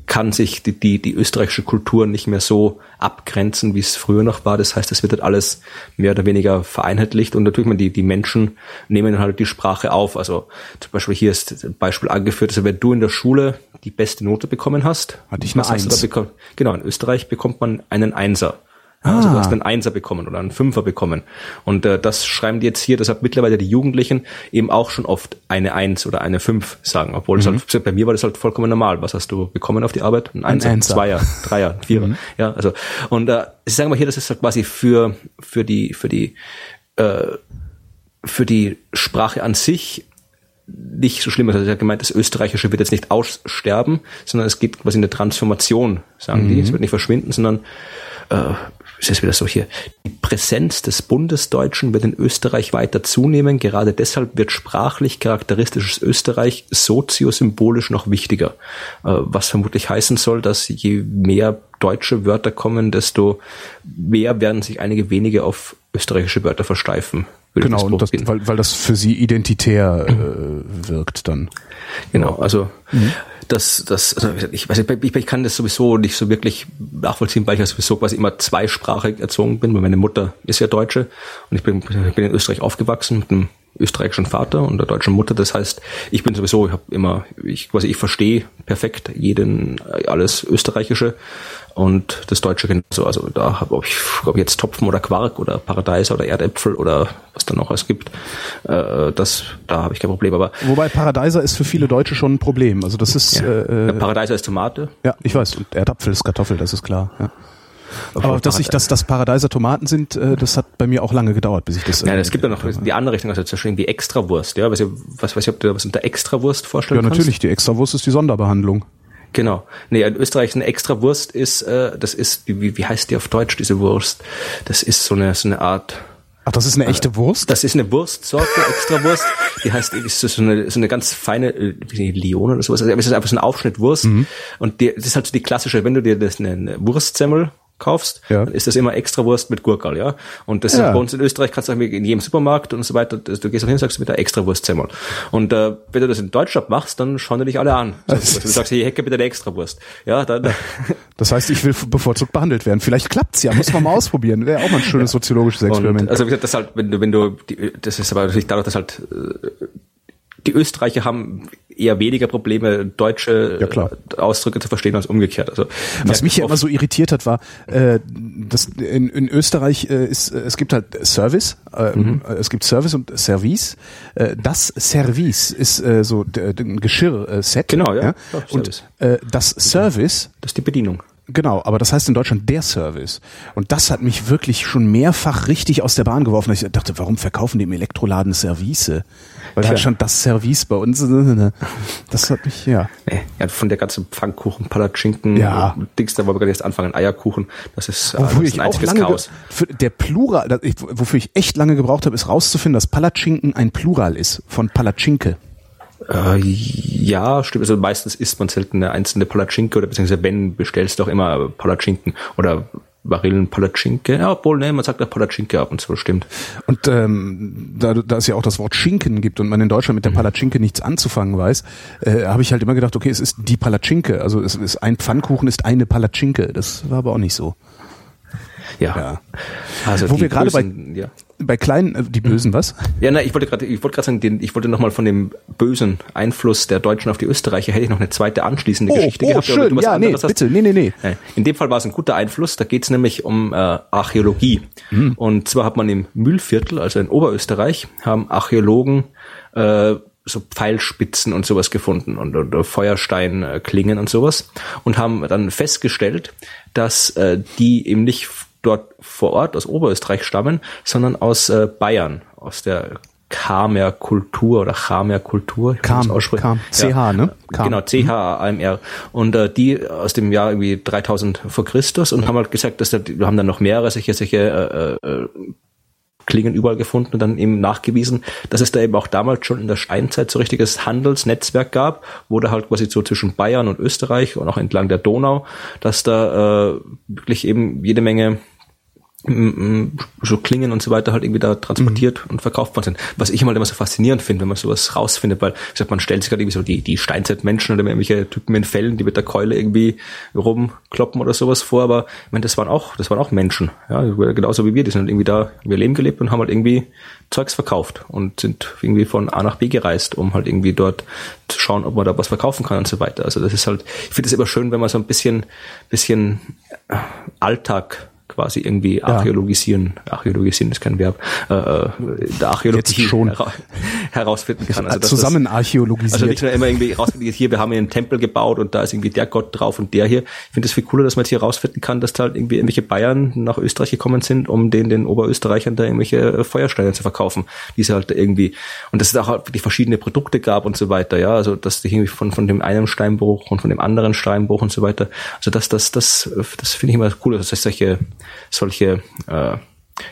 kann sich die, die, die österreichische Kultur nicht mehr so abgrenzen, wie es früher noch war. Das heißt, es wird halt alles mehr oder weniger vereinheitlicht und natürlich man die, die Menschen nehmen halt die Sprache auf. Also zum Beispiel hier ist ein Beispiel angeführt, also wenn du in der Schule die beste Note bekommen hast, hatte ich eine Eins. Genau, in Österreich bekommt man einen Einser. Ah. Also du hast einen Einser bekommen oder einen Fünfer bekommen. Und äh, das schreiben die jetzt hier, deshalb mittlerweile die Jugendlichen eben auch schon oft eine Eins oder eine Fünf sagen. Obwohl mhm. es halt, bei mir war das halt vollkommen normal. Was hast du bekommen auf die Arbeit? Ein Einser, ein Zweier, Dreier, Vierer. Mhm. Ja, also und äh, sagen wir hier, das ist halt quasi für für die für die äh, für die Sprache an sich nicht so schlimm. Also er hat gemeint, das Österreichische wird jetzt nicht aussterben, sondern es gibt quasi eine Transformation, sagen mhm. die. Es wird nicht verschwinden, sondern äh, ist es wieder so hier, die Präsenz des Bundesdeutschen wird in Österreich weiter zunehmen. Gerade deshalb wird sprachlich charakteristisches Österreich soziosymbolisch noch wichtiger. Äh, was vermutlich heißen soll, dass je mehr deutsche Wörter kommen, desto mehr werden sich einige wenige auf österreichische Wörter versteifen. Genau, und das, weil, weil das für sie identitär äh, wirkt dann. Genau, also mhm. das, das, also ich weiß nicht, ich, ich kann das sowieso nicht so wirklich nachvollziehen, weil ich ja sowieso quasi immer zweisprachig erzogen bin, weil meine Mutter ist ja Deutsche und ich bin, ich bin in Österreich aufgewachsen mit einem österreichischen Vater und der deutschen Mutter. Das heißt, ich bin sowieso, ich habe immer, ich quasi, ich verstehe perfekt jeden alles Österreichische und das Deutsche genauso. Also da habe ich, ob jetzt Topfen oder Quark oder Paradeiser oder Erdäpfel oder was da noch es gibt, äh, das, da habe ich kein Problem. Aber wobei Paradeiser ist für viele Deutsche schon ein Problem. Also das ist ja. äh, Paradeiser ist Tomate. Ja, ich weiß. Und Erdapfel ist Kartoffel, das ist klar. Ja. Aber dass ich, dass das Paradeiser Tomaten sind, äh, das hat bei mir auch lange gedauert, bis ich das. Nein, es gibt ja noch die andere Richtung, also zum Beispiel die Extrawurst, ja, was, was weiß ich, ob du was unter Extrawurst vorstellen Ja, natürlich, kannst? die Extrawurst ist die Sonderbehandlung. Genau. Nee, in Österreich eine Extrawurst ist, äh, das ist, wie, wie heißt die auf Deutsch, diese Wurst? Das ist so eine, so eine Art, Ach, das ist eine echte Wurst? Das ist eine Wurstsorte, Extrawurst. Die heißt, ist so eine, so eine ganz feine, äh, wie Lione oder sowas. Also, es ist einfach so ein Aufschnitt Wurst. Mhm. Und die, das ist halt so die klassische, wenn du dir das eine Wurstsemmel kaufst, ja. dann ist das immer extra Wurst mit Gurkel, ja. Und das ja. ist bei uns in Österreich kannst du auch in jedem Supermarkt und so weiter, du gehst auch hin und sagst mit der extra Wurstsemmel. Und äh, wenn du das in Deutschland machst, dann schauen die dich alle an. So, also, du sagst, ich hecke bitte eine extra Wurst. Ja, dann. Das heißt, ich will bevorzugt behandelt werden. Vielleicht klappt's ja, muss man mal ausprobieren. Wäre auch mal ein schönes soziologisches Experiment. Und, also wie gesagt, das halt, wenn du, wenn du, die, das ist aber natürlich dadurch, dass halt äh, die Österreicher haben eher weniger Probleme, deutsche ja, Ausdrücke zu verstehen als umgekehrt. Also was mich ja immer so irritiert hat, war, äh, dass in, in Österreich äh, ist äh, es gibt halt Service, äh, mhm. es gibt Service und Service. Äh, das Service ist äh, so ein Geschirrset. Genau, ja. ja? Und äh, das Service, das ist die Bedienung. Genau, aber das heißt in Deutschland der Service. Und das hat mich wirklich schon mehrfach richtig aus der Bahn geworfen. Ich dachte, warum verkaufen die im Elektroladen Service? Weil da stand das Service bei uns. Das hat mich, ja. Ja, von der ganzen Pfannkuchen, Palatschinken, ja. Dings, da wollen wir gerade jetzt anfangen, Eierkuchen. Das ist, äh, wofür das ist ein einziges Chaos. Der Plural, wofür ich echt lange gebraucht habe, ist rauszufinden, dass Palatschinken ein Plural ist von Palatschinke. Äh, ja, stimmt. Also meistens isst man selten eine einzelne Palatschinke oder beziehungsweise wenn, bestellst du auch immer Palatschinken oder Barillen Palatschinke. Ja, obwohl, ne, man sagt ja Palatschinke ab und zu, stimmt. Und ähm, da, da es ja auch das Wort Schinken gibt und man in Deutschland mit der mhm. Palatschinke nichts anzufangen weiß, äh, habe ich halt immer gedacht, okay, es ist die Palatschinke. Also es ist ein Pfannkuchen ist eine Palatschinke. Das war aber auch nicht so. Ja. ja. Also Wo wir gerade bei, ja bei kleinen, äh, die Bösen, was? Ja, na, ich wollte gerade, ich wollte gerade sagen, den, ich wollte nochmal von dem bösen Einfluss der Deutschen auf die Österreicher, hätte ich noch eine zweite anschließende oh, Geschichte oh, gehabt. Schön. Du ja, nee, hast. bitte, nee, nee, nee. In dem Fall war es ein guter Einfluss, da geht es nämlich um äh, Archäologie. Mhm. Und zwar hat man im Mühlviertel, also in Oberösterreich, haben Archäologen äh, so Pfeilspitzen und sowas gefunden und, und Feuersteinklingen und sowas und haben dann festgestellt, dass äh, die eben nicht dort vor Ort aus Oberösterreich stammen, sondern aus äh, Bayern, aus der Kamer Kultur oder Chamer Kultur. Kam, Kam, CH, ja. ne? Kam. Genau, C-H-A-M-R. Und äh, die aus dem Jahr irgendwie 3000 vor Christus und haben halt gesagt, dass da, wir haben dann noch mehrere solche, solche äh, äh, Klingen überall gefunden und dann eben nachgewiesen, dass es da eben auch damals schon in der Steinzeit so richtiges Handelsnetzwerk gab, wo da halt quasi so zwischen Bayern und Österreich und auch entlang der Donau, dass da äh, wirklich eben jede Menge so Klingen und so weiter halt irgendwie da transportiert mhm. und verkauft worden sind. Was ich immer immer so faszinierend finde, wenn man sowas rausfindet, weil ich sag, man stellt sich gerade irgendwie so die, die Steinzeitmenschen oder irgendwelche Typen in Fällen, die mit der Keule irgendwie rumkloppen oder sowas vor, aber ich meine, das waren auch, das waren auch Menschen, ja, genauso wie wir, die sind halt irgendwie da ihr Leben gelebt und haben halt irgendwie Zeugs verkauft und sind irgendwie von A nach B gereist, um halt irgendwie dort zu schauen, ob man da was verkaufen kann und so weiter. Also das ist halt, ich finde es immer schön, wenn man so ein bisschen, bisschen Alltag quasi irgendwie archäologisieren, archäologisieren ist kein Verb, äh, äh der Archäologie schon. herausfinden kann. Also, zusammen archäologisiert. Also nicht nur immer irgendwie rausfinden, hier, wir haben hier einen Tempel gebaut und da ist irgendwie der Gott drauf und der hier. Ich finde es viel cooler, dass man jetzt hier rausfinden kann, dass da halt irgendwie irgendwelche Bayern nach Österreich gekommen sind, um den, den Oberösterreichern da irgendwelche äh, Feuersteine zu verkaufen. Diese halt irgendwie, und dass es auch halt wirklich verschiedene Produkte gab und so weiter, ja, also dass die irgendwie von, von dem einen Steinbruch und von dem anderen Steinbruch und so weiter. Also das, das, das, das finde ich immer cool, dass es solche solche äh,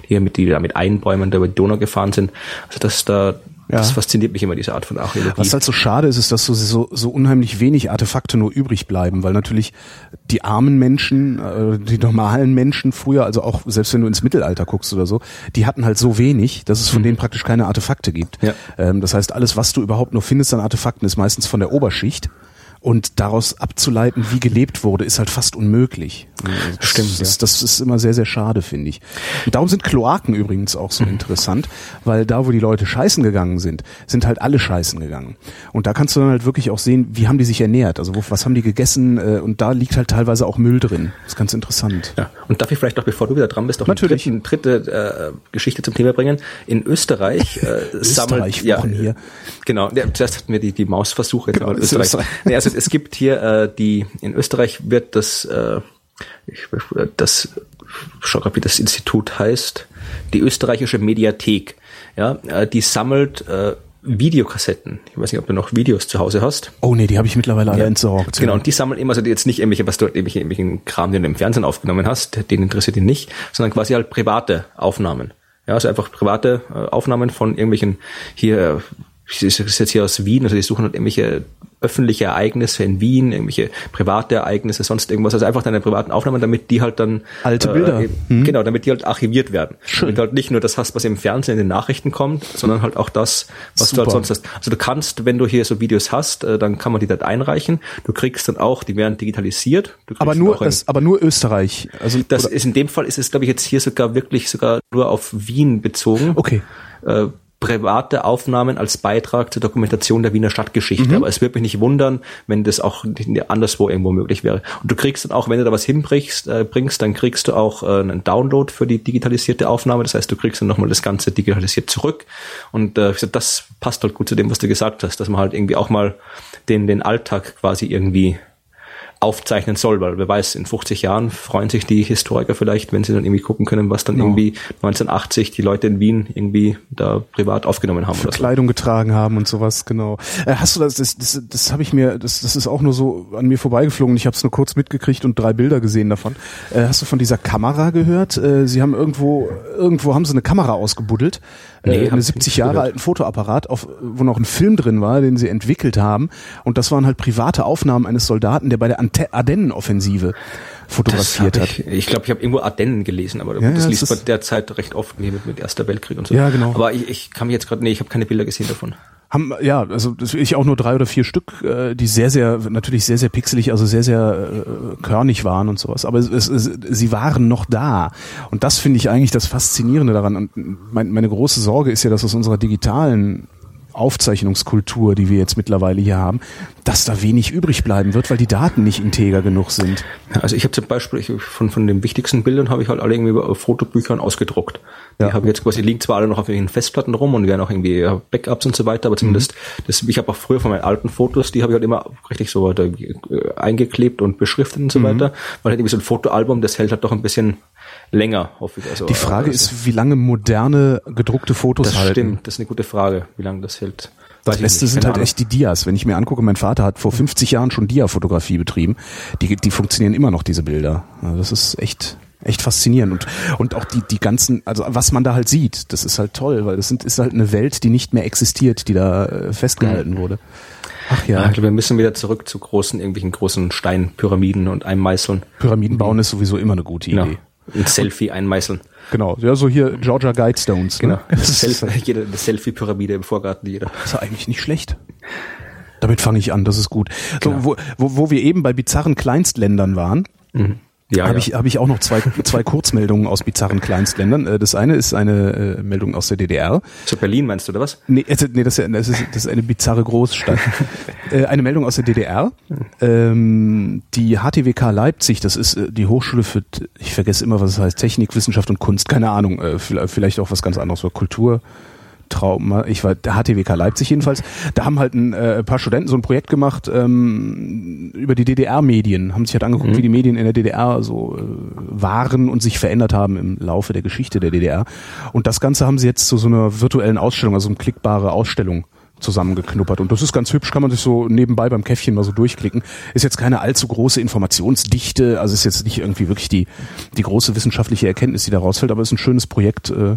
die mit, die da mit Einbäumen da über die Donau gefahren sind. Also das da, ja. Das fasziniert mich immer, diese Art von Archäologie. Was halt so schade ist, ist, dass so, so, so unheimlich wenig Artefakte nur übrig bleiben, weil natürlich die armen Menschen, äh, die normalen Menschen früher, also auch selbst wenn du ins Mittelalter guckst oder so, die hatten halt so wenig, dass es von mhm. denen praktisch keine Artefakte gibt. Ja. Ähm, das heißt, alles, was du überhaupt nur findest an Artefakten, ist meistens von der Oberschicht. Und daraus abzuleiten, wie gelebt wurde, ist halt fast unmöglich. Das, Stimmt. Das, das, ist immer sehr, sehr schade, finde ich. Und darum sind Kloaken übrigens auch so mhm. interessant, weil da, wo die Leute scheißen gegangen sind, sind halt alle scheißen gegangen. Und da kannst du dann halt wirklich auch sehen, wie haben die sich ernährt, also was haben die gegessen äh, und da liegt halt teilweise auch Müll drin. Das ist ganz interessant. Ja. Und darf ich vielleicht noch, bevor du wieder dran bist, noch Natürlich. eine dritte, dritte äh, Geschichte zum Thema bringen. In Österreich äh, sammelt ja, hier. Genau, ja, zuerst hatten wir die, die Mausversuche, genau, Österreich. Österreich. Nee, also es gibt hier äh, die, in Österreich wird das, äh, ich, das, schau grad, wie das Institut heißt, die österreichische Mediathek. Ja, äh, die sammelt äh, Videokassetten. Ich weiß nicht, ob du noch Videos zu Hause hast. Oh nee, die habe ich mittlerweile alle ja. entsorgt. Genau, und die sammeln immer, also jetzt nicht irgendwelche, was du irgendwelche, irgendwelchen Kram, den du im Fernsehen aufgenommen hast, den interessiert ihn nicht, sondern quasi halt private Aufnahmen. Ja, also einfach private äh, Aufnahmen von irgendwelchen hier ich ist jetzt hier aus Wien, also die suchen halt irgendwelche öffentliche Ereignisse in Wien, irgendwelche private Ereignisse, sonst irgendwas, also einfach deine privaten Aufnahmen, damit die halt dann alte Bilder, äh, hm. genau, damit die halt archiviert werden. Schön. Damit du halt nicht nur das hast, was im Fernsehen in den Nachrichten kommt, sondern halt auch das, was Super. du halt sonst hast. Also du kannst, wenn du hier so Videos hast, äh, dann kann man die dort einreichen. Du kriegst dann auch, die werden digitalisiert. aber nur, das, aber nur Österreich. Also das oder? ist in dem Fall ist es, glaube ich, jetzt hier sogar wirklich sogar nur auf Wien bezogen. Okay. Äh, private Aufnahmen als Beitrag zur Dokumentation der Wiener Stadtgeschichte. Mhm. Aber es würde mich nicht wundern, wenn das auch anderswo irgendwo möglich wäre. Und du kriegst dann auch, wenn du da was hinbringst, äh, bringst, dann kriegst du auch äh, einen Download für die digitalisierte Aufnahme. Das heißt, du kriegst dann nochmal das Ganze digitalisiert zurück. Und äh, das passt halt gut zu dem, was du gesagt hast, dass man halt irgendwie auch mal den, den Alltag quasi irgendwie aufzeichnen soll, weil wer weiß, in 50 Jahren freuen sich die Historiker vielleicht, wenn sie dann irgendwie gucken können, was dann ja. irgendwie 1980 die Leute in Wien irgendwie da privat aufgenommen haben. Für oder Kleidung so. getragen haben und sowas, genau. Äh, hast du das, das, das, das habe ich mir, das, das ist auch nur so an mir vorbeigeflogen, ich habe es nur kurz mitgekriegt und drei Bilder gesehen davon. Äh, hast du von dieser Kamera gehört? Äh, sie haben irgendwo, irgendwo haben sie eine Kamera ausgebuddelt, nee, äh, einen 70 Jahre alten Fotoapparat, auf, wo noch ein Film drin war, den sie entwickelt haben und das waren halt private Aufnahmen eines Soldaten, der bei der Ardennenoffensive fotografiert hat. Ich, ich glaube, ich habe irgendwo Ardennen gelesen, aber ja, das ja, liest man derzeit recht oft mit, mit Erster Weltkrieg und so. Ja, genau. Aber ich, ich kann mich jetzt gerade, nee, ich habe keine Bilder gesehen davon. Haben, ja, also ich auch nur drei oder vier Stück, äh, die sehr, sehr, natürlich sehr, sehr pixelig, also sehr, sehr äh, körnig waren und sowas. Aber es, es, es, sie waren noch da. Und das finde ich eigentlich das Faszinierende daran. Und mein, meine große Sorge ist ja, dass aus unserer digitalen Aufzeichnungskultur, die wir jetzt mittlerweile hier haben, dass da wenig übrig bleiben wird, weil die Daten nicht integer genug sind. Also ich habe zum Beispiel ich, von, von den wichtigsten Bildern habe ich halt alle irgendwie auf Fotobüchern ausgedruckt. Die ja. habe jetzt quasi, liegen zwar alle noch auf den Festplatten rum und werden auch irgendwie Backups und so weiter, aber zumindest, mhm. das, ich habe auch früher von meinen alten Fotos, die habe ich halt immer richtig so weiter äh, eingeklebt und beschriftet und so mhm. weiter, weil halt irgendwie so ein Fotoalbum, das hält halt doch ein bisschen länger, hoffe ich. Also, die Frage also, ist, wie lange moderne gedruckte Fotos das halten. Das stimmt, das ist eine gute Frage, wie lange das hält. Das Beste sind halt echt die Dias. Wenn ich mir angucke, mein Vater hat vor 50 Jahren schon Dia-Fotografie betrieben. Die, die funktionieren immer noch, diese Bilder. Also das ist echt, echt faszinierend. Und, und auch die, die ganzen, also was man da halt sieht, das ist halt toll, weil das sind, ist halt eine Welt, die nicht mehr existiert, die da äh, festgehalten mhm. wurde. Ach ja. Ich glaube, wir müssen wieder zurück zu großen, irgendwelchen großen Steinpyramiden und Einmeißeln. Pyramiden bauen ist sowieso immer eine gute Idee. Ja. Ein Selfie einmeißeln. Genau, ja, so hier Georgia Guidestones. Ne? Genau, ne? Selfie, eine Selfie-Pyramide im Vorgarten jeder. Das ist eigentlich nicht schlecht. Damit fange ich an, das ist gut. So, genau. wo, wo, wo wir eben bei bizarren Kleinstländern waren, mhm. Ja, habe ja. ich, hab ich auch noch zwei, zwei Kurzmeldungen aus bizarren Kleinstländern. Äh, das eine ist eine äh, Meldung aus der DDR. Zu Berlin meinst du, oder was? Nee, also, nee das, ist, das, ist, das ist eine bizarre Großstadt. äh, eine Meldung aus der DDR. Ähm, die HTWK Leipzig, das ist äh, die Hochschule für, ich vergesse immer, was es heißt, Technik, Wissenschaft und Kunst, keine Ahnung, äh, vielleicht auch was ganz anderes, oder Kultur. Trauma, ich war der HTWK Leipzig jedenfalls, da haben halt ein äh, paar Studenten so ein Projekt gemacht ähm, über die DDR-Medien, haben sich halt angeguckt, mhm. wie die Medien in der DDR so äh, waren und sich verändert haben im Laufe der Geschichte der DDR. Und das Ganze haben sie jetzt zu so einer virtuellen Ausstellung, also eine klickbare Ausstellung zusammengeknuppert. Und das ist ganz hübsch, kann man sich so nebenbei beim Käffchen mal so durchklicken. Ist jetzt keine allzu große Informationsdichte, also ist jetzt nicht irgendwie wirklich die, die große wissenschaftliche Erkenntnis, die da rausfällt, aber ist ein schönes Projekt, äh,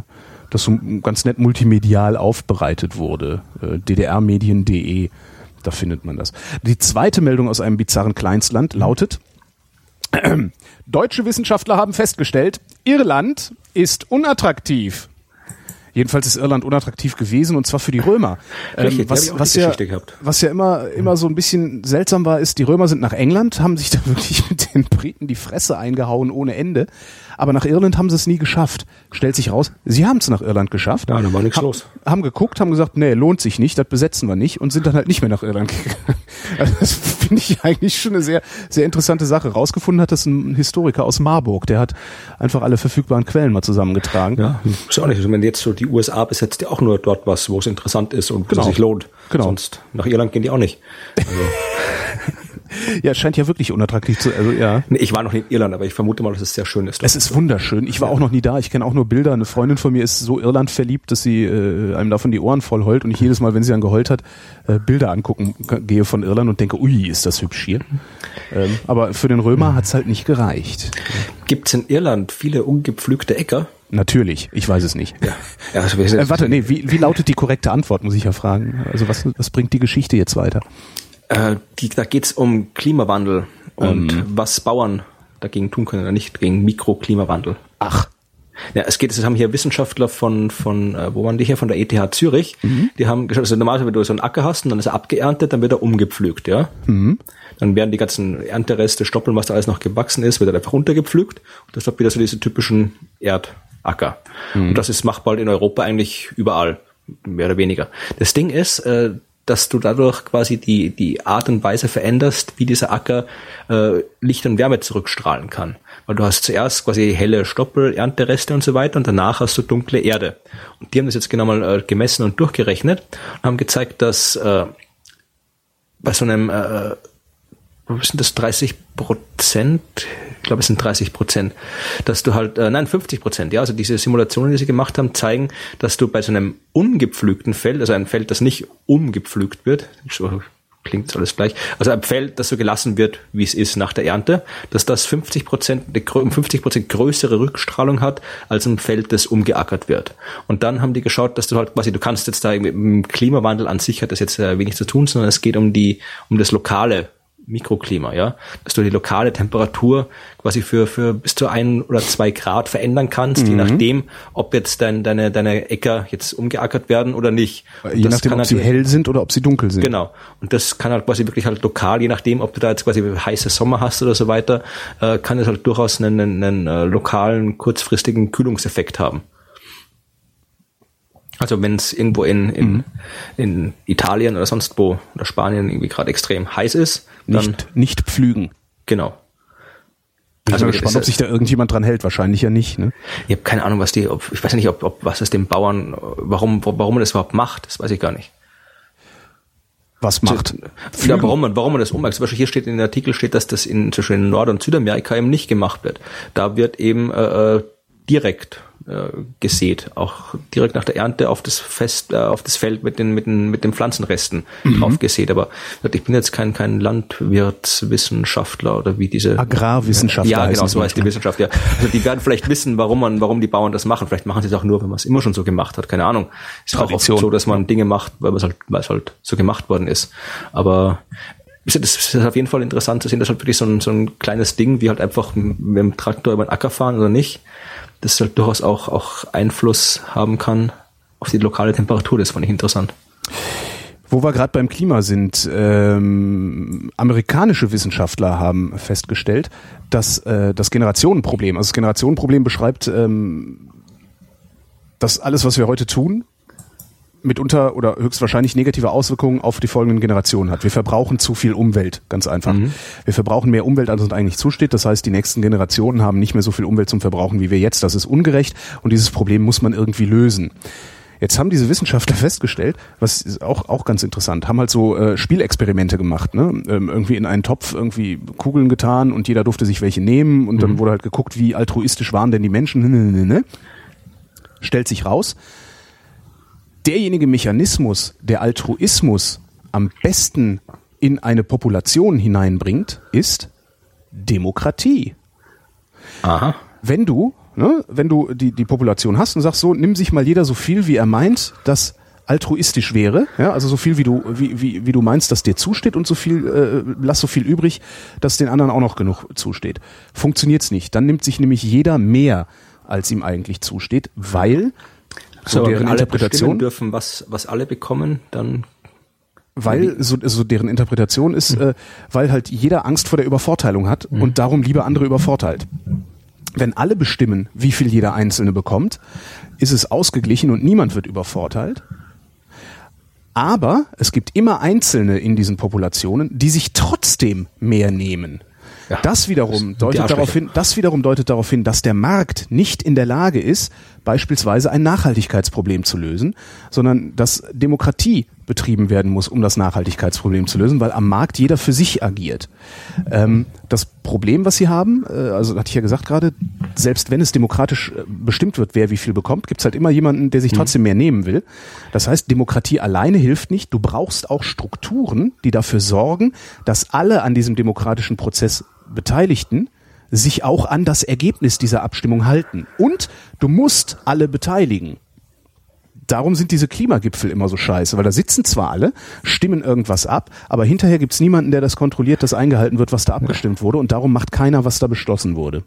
das so ganz nett multimedial aufbereitet wurde. Äh, ddrmedien.de, da findet man das. Die zweite Meldung aus einem bizarren Kleinstland lautet, Deutsche Wissenschaftler haben festgestellt, Irland ist unattraktiv. Jedenfalls ist Irland unattraktiv gewesen und zwar für die Römer. Ähm, was, was, ja, was ja immer, immer so ein bisschen seltsam war, ist, die Römer sind nach England, haben sich da wirklich mit den Briten die Fresse eingehauen ohne Ende. Aber nach Irland haben sie es nie geschafft. Stellt sich raus, sie haben es nach Irland geschafft. Ja, da war nichts ha los. Haben geguckt, haben gesagt, nee, lohnt sich nicht, das besetzen wir nicht und sind dann halt nicht mehr nach Irland gegangen. Also das finde ich eigentlich schon eine sehr, sehr interessante Sache. Rausgefunden hat das ein Historiker aus Marburg, der hat einfach alle verfügbaren Quellen mal zusammengetragen. Ja, ist auch nicht. Wenn jetzt so die USA besetzt ja auch nur dort was, wo es interessant ist und genau. sich lohnt. Genau. Sonst nach Irland gehen die auch nicht. Also. ja, es scheint ja wirklich unattraktiv zu also ja. Nee, ich war noch nie in Irland, aber ich vermute mal, dass es sehr schön ist. Es ist wunderschön. Ich war auch noch nie da. Ich kenne auch nur Bilder. Eine Freundin von mir ist so Irland verliebt, dass sie äh, einem davon die Ohren voll heult und ich jedes Mal, wenn sie dann geheult hat, äh, Bilder angucken gehe von Irland und denke, ui, ist das hübsch hier. Ähm, aber für den Römer hat's halt nicht gereicht. Gibt's in Irland viele ungepflügte Äcker? Natürlich, ich weiß es nicht. Ja. ja also äh, warte, nee, wie, wie lautet die korrekte Antwort, muss ich ja fragen. Also was, was bringt die Geschichte jetzt weiter? Äh, die, da geht's um Klimawandel und ähm. was Bauern dagegen tun können oder nicht gegen Mikroklimawandel. Ach. Ja, es geht, es haben hier Wissenschaftler von, von, äh, wo waren die hier? Von der ETH Zürich. Mhm. Die haben geschaut, also normalerweise, wenn du so einen Acker hast und dann ist er abgeerntet, dann wird er umgepflügt, ja. Mhm. Dann werden die ganzen Erntereste, Stoppeln, was da alles noch gewachsen ist, wird er einfach runtergepflügt. Und das wird wieder so diese typischen Erdacker. Mhm. Und das ist machbar in Europa eigentlich überall. Mehr oder weniger. Das Ding ist, äh, dass du dadurch quasi die, die Art und Weise veränderst, wie dieser Acker äh, Licht und Wärme zurückstrahlen kann. Weil du hast zuerst quasi helle Stoppel, Erntereste und so weiter und danach hast du dunkle Erde. Und die haben das jetzt genau mal äh, gemessen und durchgerechnet und haben gezeigt, dass äh, bei so einem äh, was sind das 30 Prozent? Ich glaube, es sind 30 Prozent, dass du halt, äh, nein, 50 Prozent, ja, also diese Simulationen, die sie gemacht haben, zeigen, dass du bei so einem ungepflügten Feld, also ein Feld, das nicht umgepflügt wird, klingt alles gleich, also ein Feld, das so gelassen wird, wie es ist nach der Ernte, dass das 50 Prozent, um 50 Prozent größere Rückstrahlung hat, als ein Feld, das umgeackert wird. Und dann haben die geschaut, dass du halt quasi, du kannst jetzt da mit dem Klimawandel an sich hat das jetzt äh, wenig zu tun, sondern es geht um die, um das lokale Mikroklima, ja, dass du die lokale Temperatur quasi für, für bis zu ein oder zwei Grad verändern kannst, mhm. je nachdem, ob jetzt dein, deine, deine Äcker jetzt umgeackert werden oder nicht. Und je nachdem, ob halt, sie hell sind oder ob sie dunkel sind. Genau. Und das kann halt quasi wirklich halt lokal, je nachdem, ob du da jetzt quasi heiße Sommer hast oder so weiter, äh, kann es halt durchaus einen, einen, einen äh, lokalen, kurzfristigen Kühlungseffekt haben. Also wenn es irgendwo in, in, mhm. in Italien oder sonst wo oder Spanien irgendwie gerade extrem heiß ist, dann nicht, nicht pflügen. Genau. Bin also gespannt, ob sich da irgendjemand dran hält. Wahrscheinlich ja nicht. Ne? Ich habe keine Ahnung, was die. Ob, ich weiß nicht, ob, ob was es dem Bauern, warum, warum man das überhaupt macht. Das weiß ich gar nicht. Was macht? Ja, warum man, warum man das ummacht. Zum Beispiel hier steht in dem Artikel steht, dass das in zwischen Nord- und Südamerika eben nicht gemacht wird. Da wird eben äh, äh direkt äh, gesät, auch direkt nach der Ernte auf das Fest, äh, auf das Feld mit den mit den mit den Pflanzenresten mhm. drauf gesät. Aber ich bin jetzt kein kein Landwirtswissenschaftler oder wie diese Agrarwissenschaftler. Ja, genau, so heißt die Wissenschaft. Ja, also die werden vielleicht wissen, warum man, warum die Bauern das machen. Vielleicht machen sie es auch nur, wenn man es immer schon so gemacht hat. Keine Ahnung. Ist auch oft so, dass man Dinge macht, weil es halt, weil es halt so gemacht worden ist. Aber das ist auf jeden Fall interessant zu sehen, dass halt wirklich so ein, so ein kleines Ding, wie halt einfach mit dem Traktor über den Acker fahren oder nicht, das halt durchaus auch, auch Einfluss haben kann auf die lokale Temperatur. Das fand ich interessant. Wo wir gerade beim Klima sind, ähm, amerikanische Wissenschaftler haben festgestellt, dass äh, das Generationenproblem, also das Generationenproblem beschreibt, ähm, dass alles, was wir heute tun, mitunter oder höchstwahrscheinlich negative Auswirkungen auf die folgenden Generationen hat. Wir verbrauchen zu viel Umwelt, ganz einfach. Mhm. Wir verbrauchen mehr Umwelt, als uns eigentlich zusteht. Das heißt, die nächsten Generationen haben nicht mehr so viel Umwelt zum Verbrauchen wie wir jetzt. Das ist ungerecht und dieses Problem muss man irgendwie lösen. Jetzt haben diese Wissenschaftler festgestellt, was ist auch, auch ganz interessant, haben halt so äh, Spielexperimente gemacht, ne? Ähm, irgendwie in einen Topf irgendwie Kugeln getan und jeder durfte sich welche nehmen und mhm. dann wurde halt geguckt, wie altruistisch waren denn die Menschen. Stellt sich raus, derjenige Mechanismus, der Altruismus am besten in eine Population hineinbringt, ist Demokratie. Aha. Wenn du, ne, wenn du die, die Population hast und sagst so, nimm sich mal jeder so viel, wie er meint, dass altruistisch wäre, ja, also so viel wie du wie, wie, wie du meinst, dass dir zusteht und so viel äh, lass so viel übrig, dass den anderen auch noch genug zusteht. Funktioniert's nicht. Dann nimmt sich nämlich jeder mehr, als ihm eigentlich zusteht, weil so, so deren Interpretation dürfen, was was alle bekommen, dann weil so, so deren Interpretation ist, mhm. äh, weil halt jeder Angst vor der Übervorteilung hat mhm. und darum lieber andere übervorteilt. Wenn alle bestimmen, wie viel jeder Einzelne bekommt, ist es ausgeglichen und niemand wird übervorteilt. Aber es gibt immer Einzelne in diesen Populationen, die sich trotzdem mehr nehmen. Ja, das wiederum deutet darauf hin, das wiederum deutet darauf hin, dass der Markt nicht in der Lage ist, beispielsweise ein Nachhaltigkeitsproblem zu lösen, sondern dass Demokratie betrieben werden muss, um das Nachhaltigkeitsproblem zu lösen, weil am Markt jeder für sich agiert. Ähm, das Problem, was sie haben, äh, also hatte ich ja gesagt gerade, selbst wenn es demokratisch äh, bestimmt wird, wer wie viel bekommt, gibt es halt immer jemanden, der sich mhm. trotzdem mehr nehmen will. Das heißt, Demokratie alleine hilft nicht. Du brauchst auch Strukturen, die dafür sorgen, dass alle an diesem demokratischen Prozess Beteiligten sich auch an das Ergebnis dieser Abstimmung halten. Und du musst alle beteiligen. Darum sind diese Klimagipfel immer so scheiße, weil da sitzen zwar alle, stimmen irgendwas ab, aber hinterher gibt's niemanden, der das kontrolliert, dass eingehalten wird, was da abgestimmt wurde und darum macht keiner, was da beschlossen wurde.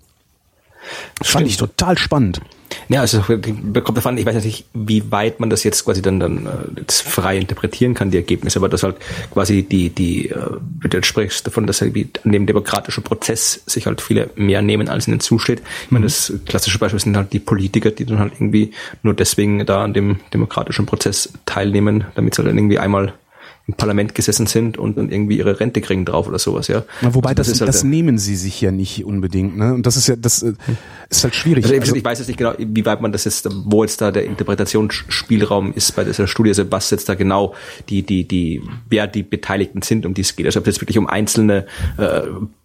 Das fand ich total spannend. Ja, also kommt davon, ich weiß nicht, wie weit man das jetzt quasi dann, dann äh, jetzt frei interpretieren kann, die Ergebnisse, aber das halt quasi die, die, äh, du sprichst davon, dass halt an dem demokratischen Prozess sich halt viele mehr nehmen, als ihnen zusteht. Ich meine, mhm. das klassische Beispiel sind halt die Politiker, die dann halt irgendwie nur deswegen da an dem demokratischen Prozess teilnehmen, damit sie halt dann irgendwie einmal im Parlament gesessen sind und dann irgendwie ihre Rente kriegen drauf oder sowas, ja. Na, wobei also das, das, halt das nehmen sie sich ja nicht unbedingt, ne? Und das ist ja, das äh, ist halt schwierig. Also, also, ich weiß jetzt nicht genau, wie weit man das jetzt, wo jetzt da der Interpretationsspielraum ist bei dieser Studie, also was jetzt da genau die, die, die, wer die Beteiligten sind, um die es geht. Also ob es jetzt wirklich um einzelne äh,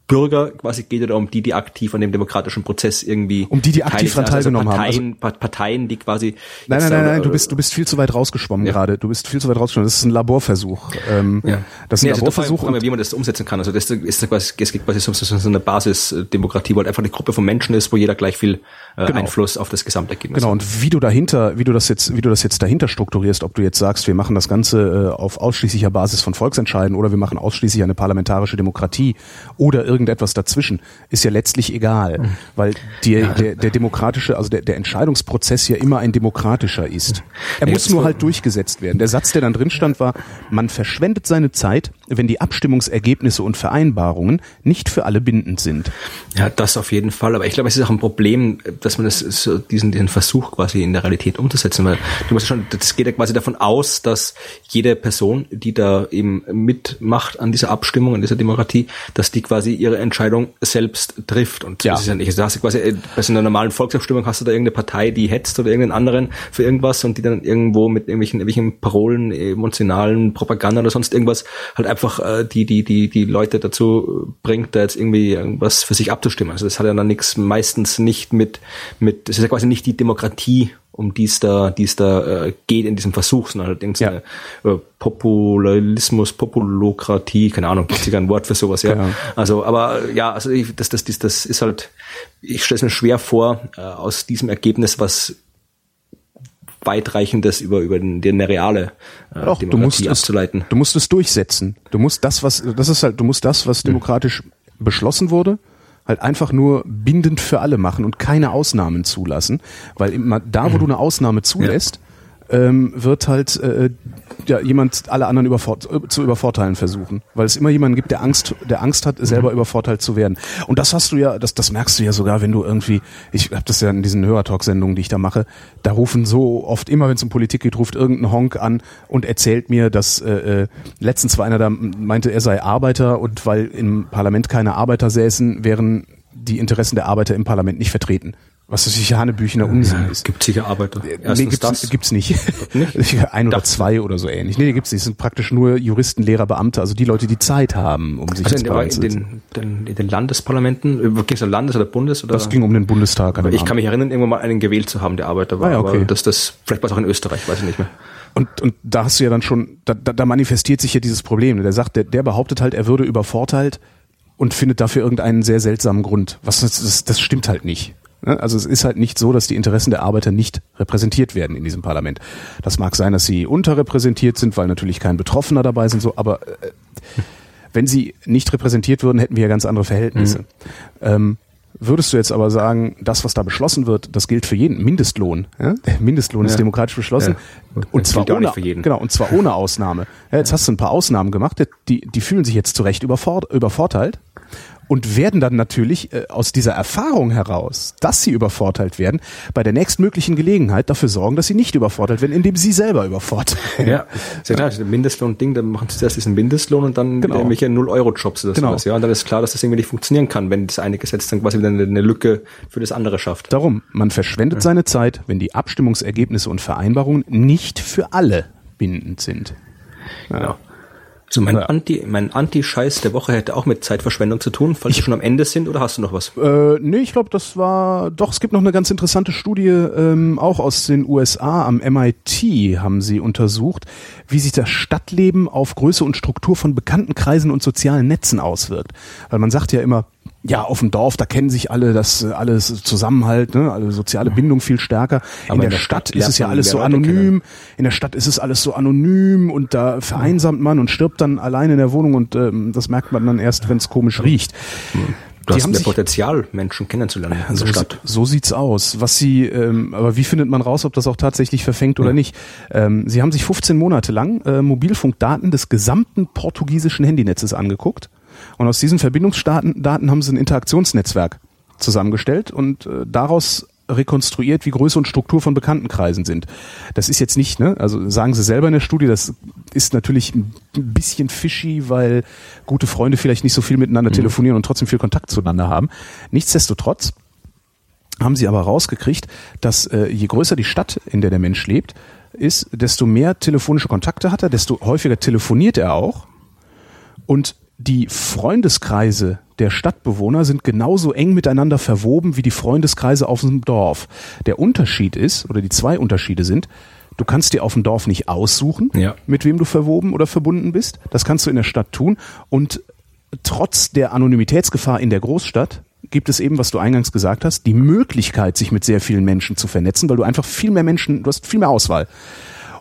Bürger quasi geht oder um die, die aktiv an dem demokratischen Prozess irgendwie um die, die aktiv daran also teilgenommen also Parteien, haben. Also, Parteien, die quasi nein, nein, nein, nein, du bist du bist viel zu weit rausgeschwommen ja. gerade. Du bist viel zu weit rausgeschwommen. Das ist ein Laborversuch. Ähm, ja. Das ist ein nee, Laborversuch. Also wie man das umsetzen kann. Also das ist quasi es geht quasi so, so eine Basisdemokratie, wo halt einfach eine Gruppe von Menschen ist, wo jeder gleich viel äh, genau. Einfluss auf das Gesamtergebnis genau. hat. Genau. Und wie du dahinter, wie du das jetzt, wie du das jetzt dahinter strukturierst, ob du jetzt sagst, wir machen das Ganze äh, auf ausschließlicher Basis von Volksentscheiden oder wir machen ausschließlich eine parlamentarische Demokratie oder irgendetwas dazwischen ist ja letztlich egal, mhm. weil die, ja. der, der demokratische, also der, der Entscheidungsprozess ja immer ein demokratischer ist. Er muss nur halt durchgesetzt werden. Der Satz, der dann drin stand, war, man verschwendet seine Zeit, wenn die Abstimmungsergebnisse und Vereinbarungen nicht für alle bindend sind. Ja, das auf jeden Fall. Aber ich glaube, es ist auch ein Problem, dass man das, so diesen, diesen Versuch quasi in der Realität umzusetzen, weil du musst schon, das geht ja quasi davon aus, dass jede Person, die da eben mitmacht an dieser Abstimmung, an dieser Demokratie, dass die quasi ihre Entscheidung selbst trifft. Und ja. das ist ja nicht, also hast du quasi, äh, bei so einer normalen Volksabstimmung hast du da irgendeine Partei, die hetzt oder irgendeinen anderen für irgendwas und die dann irgendwo mit irgendwelchen, irgendwelchen Parolen, emotionalen Propaganda oder sonst irgendwas halt einfach äh, die, die, die, die Leute dazu bringt, da jetzt irgendwie irgendwas für sich abzustimmen. Also das hat ja dann nichts, meistens nicht mit, mit, das ist ja quasi nicht die Demokratie um die es da, die es da äh, geht in diesem Versuch, sondern allerdings ja. eine äh, Populismus, Populokratie, keine Ahnung, gibt es ein Wort für sowas, ja. Genau. Also, aber ja, also ich, das, das, das, das ist halt, ich stelle es mir schwer vor, äh, aus diesem Ergebnis was weitreichendes über über den, die eine reale äh, Doch, Demokratie du musst abzuleiten. Es, du musst es durchsetzen. Du musst das, was das ist halt, du musst das, was demokratisch hm. beschlossen wurde, halt einfach nur bindend für alle machen und keine Ausnahmen zulassen, weil immer da, wo mhm. du eine Ausnahme zulässt, ähm, wird halt äh, ja, jemand alle anderen überfort äh, zu übervorteilen versuchen, weil es immer jemanden gibt, der Angst, der Angst hat, selber mhm. übervorteilt zu werden. Und das hast du ja, das, das merkst du ja sogar, wenn du irgendwie, ich habe das ja in diesen Hörertalk-Sendungen, die ich da mache, da rufen so oft immer, wenn es um Politik geht, ruft irgendein Honk an und erzählt mir, dass äh, äh, letztens war einer da meinte, er sei Arbeiter und weil im Parlament keine Arbeiter säßen, wären die Interessen der Arbeiter im Parlament nicht vertreten. Was das sicher Hanebüchener Unsinn ist. Gibt sicher Arbeiter. Erstens nee, gibt's, das. gibt's nicht. nicht? Ein oder zwei oder so ähnlich. Nee, gibt's nicht. Es sind praktisch nur Juristen, Lehrer, Beamte, also die Leute, die Zeit haben, um sich also in, in, den, den, in den Landesparlamenten, äh, ging es um Landes- oder Bundes? Oder? Das ging um den Bundestag. ich kann mich erinnern, irgendwann mal einen gewählt zu haben, der Arbeiter war. Ah, ja, okay. Aber das, das, vielleicht war es auch in Österreich, weiß ich nicht mehr. Und, und da hast du ja dann schon, da, da, da manifestiert sich ja dieses Problem. Der sagt, der, der behauptet halt, er würde übervorteilt und findet dafür irgendeinen sehr seltsamen Grund. Was das, das, das stimmt halt nicht. Ne? Also es ist halt nicht so, dass die Interessen der Arbeiter nicht repräsentiert werden in diesem Parlament. Das mag sein, dass sie unterrepräsentiert sind, weil natürlich kein Betroffener dabei sind, so, aber äh, wenn sie nicht repräsentiert würden, hätten wir ja ganz andere Verhältnisse. Mhm. Ähm, Würdest du jetzt aber sagen, das, was da beschlossen wird, das gilt für jeden Mindestlohn. Ja? Der Mindestlohn ja. ist demokratisch beschlossen ja. und zwar ohne, genau und zwar ohne Ausnahme. Jetzt hast du ein paar Ausnahmen gemacht, die die fühlen sich jetzt zu Recht übervorteilt und werden dann natürlich äh, aus dieser Erfahrung heraus, dass sie übervorteilt werden, bei der nächstmöglichen Gelegenheit dafür sorgen, dass sie nicht übervorteilt werden, indem sie selber übervorteilen. Ja, sehr klar, ja. Mindestlohn-Ding, dann machen sie zuerst diesen Mindestlohn und dann genau. irgendwelche Null-Euro-Jobs oder genau. sowas. Ja, und dann ist klar, dass das irgendwie nicht funktionieren kann, wenn das eine Gesetz dann quasi wieder eine, Lücke für das andere schafft. Darum, man verschwendet ja. seine Zeit, wenn die Abstimmungsergebnisse und Vereinbarungen nicht für alle bindend sind. Ja. So mein ja. Anti, mein Anti-Scheiß der Woche hätte auch mit Zeitverschwendung zu tun, falls ich, wir schon am Ende sind oder hast du noch was? Äh, nee, ich glaube, das war doch, es gibt noch eine ganz interessante Studie, ähm, auch aus den USA, am MIT haben sie untersucht, wie sich das Stadtleben auf Größe und Struktur von bekannten Kreisen und sozialen Netzen auswirkt. Weil man sagt ja immer, ja, auf dem Dorf, da kennen sich alle, das alles Zusammenhalt, ne, alle soziale Bindung viel stärker. in der, in der Stadt, Stadt ist es ja alles so anonym. In der Stadt ist es alles so anonym und da vereinsamt man und stirbt dann allein in der Wohnung und ähm, das merkt man dann erst, wenn es komisch riecht. Du die hast mehr Potenzial, Menschen kennenzulernen in so, der Stadt. So sieht's aus. Was sie, ähm, aber wie findet man raus, ob das auch tatsächlich verfängt oder ja. nicht? Ähm, sie haben sich 15 Monate lang äh, Mobilfunkdaten des gesamten portugiesischen Handynetzes angeguckt und aus diesen Verbindungsdaten Daten haben sie ein Interaktionsnetzwerk zusammengestellt und äh, daraus rekonstruiert, wie Größe und Struktur von Bekanntenkreisen sind. Das ist jetzt nicht, ne? Also sagen sie selber in der Studie, das ist natürlich ein bisschen fishy, weil gute Freunde vielleicht nicht so viel miteinander mhm. telefonieren und trotzdem viel Kontakt zueinander haben. Nichtsdestotrotz haben sie aber rausgekriegt, dass äh, je größer die Stadt, in der der Mensch lebt, ist, desto mehr telefonische Kontakte hat er, desto häufiger telefoniert er auch. Und die Freundeskreise der Stadtbewohner sind genauso eng miteinander verwoben wie die Freundeskreise auf dem Dorf. Der Unterschied ist, oder die zwei Unterschiede sind, du kannst dir auf dem Dorf nicht aussuchen, ja. mit wem du verwoben oder verbunden bist. Das kannst du in der Stadt tun. Und trotz der Anonymitätsgefahr in der Großstadt gibt es eben, was du eingangs gesagt hast, die Möglichkeit, sich mit sehr vielen Menschen zu vernetzen, weil du einfach viel mehr Menschen, du hast viel mehr Auswahl.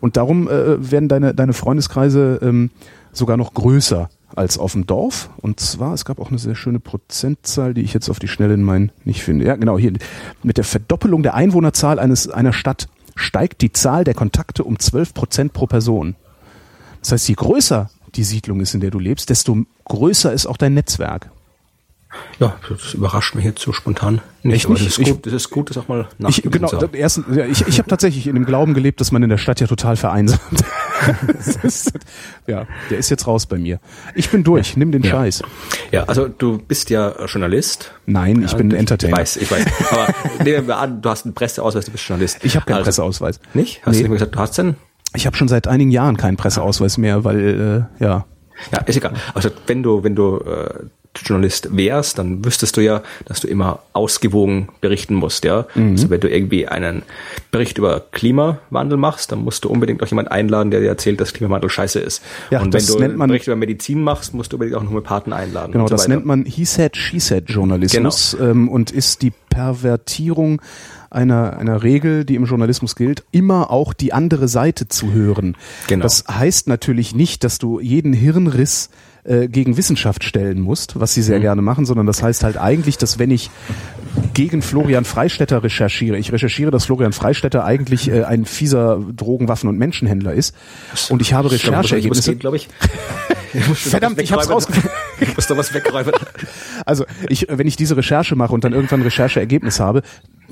Und darum äh, werden deine, deine Freundeskreise ähm, sogar noch größer als auf dem Dorf. Und zwar, es gab auch eine sehr schöne Prozentzahl, die ich jetzt auf die Schnelle in meinen nicht finde. Ja, genau, hier. Mit der Verdoppelung der Einwohnerzahl eines, einer Stadt steigt die Zahl der Kontakte um 12 Prozent pro Person. Das heißt, je größer die Siedlung ist, in der du lebst, desto größer ist auch dein Netzwerk. Ja, das überrascht mich jetzt so spontan nicht. Echt nicht? Das, ist ich, gut, das ist gut, das auch mal ich, Genau, erstens, ja, ich, ich habe tatsächlich in dem Glauben gelebt, dass man in der Stadt ja total vereinsamt. ist, ja, der ist jetzt raus bei mir. Ich bin durch, ja. nimm den ja. Scheiß. Ja, also du bist ja Journalist. Nein, ich ja, bin Entertainer. Ich weiß, ich weiß. Aber nehmen wir an, du hast einen Presseausweis, du bist Journalist. Ich habe keinen also, Presseausweis. Nicht? Hast nee. du gesagt, du hast denn? Ich habe schon seit einigen Jahren keinen Presseausweis mehr, weil äh, ja. Ja, ist egal. Also wenn du, wenn du äh, Journalist wärst, dann wüsstest du ja, dass du immer ausgewogen berichten musst, ja. Mhm. Also wenn du irgendwie einen Bericht über Klimawandel machst, dann musst du unbedingt auch jemand einladen, der dir erzählt, dass Klimawandel scheiße ist. Ja, und wenn du einen Bericht über Medizin machst, musst du unbedingt auch einen Homöopathen einladen. Genau, so das weiter. nennt man He said, She said Journalismus genau. ähm, und ist die Pervertierung einer, einer Regel, die im Journalismus gilt, immer auch die andere Seite zu hören. Genau. Das heißt natürlich nicht, dass du jeden Hirnriss äh, gegen Wissenschaft stellen musst, was sie sehr mhm. gerne machen, sondern das heißt halt eigentlich, dass wenn ich gegen Florian Freistetter recherchiere, ich recherchiere, dass Florian Freistetter eigentlich äh, ein fieser Drogenwaffen- und Menschenhändler ist und ich habe Rechercheergebnisse. glaube ich. Verdammt, ich hab's rausgefunden. Ich muss da was wegräumen. Also, ich, wenn ich diese Recherche mache und dann irgendwann ein Rechercheergebnis habe,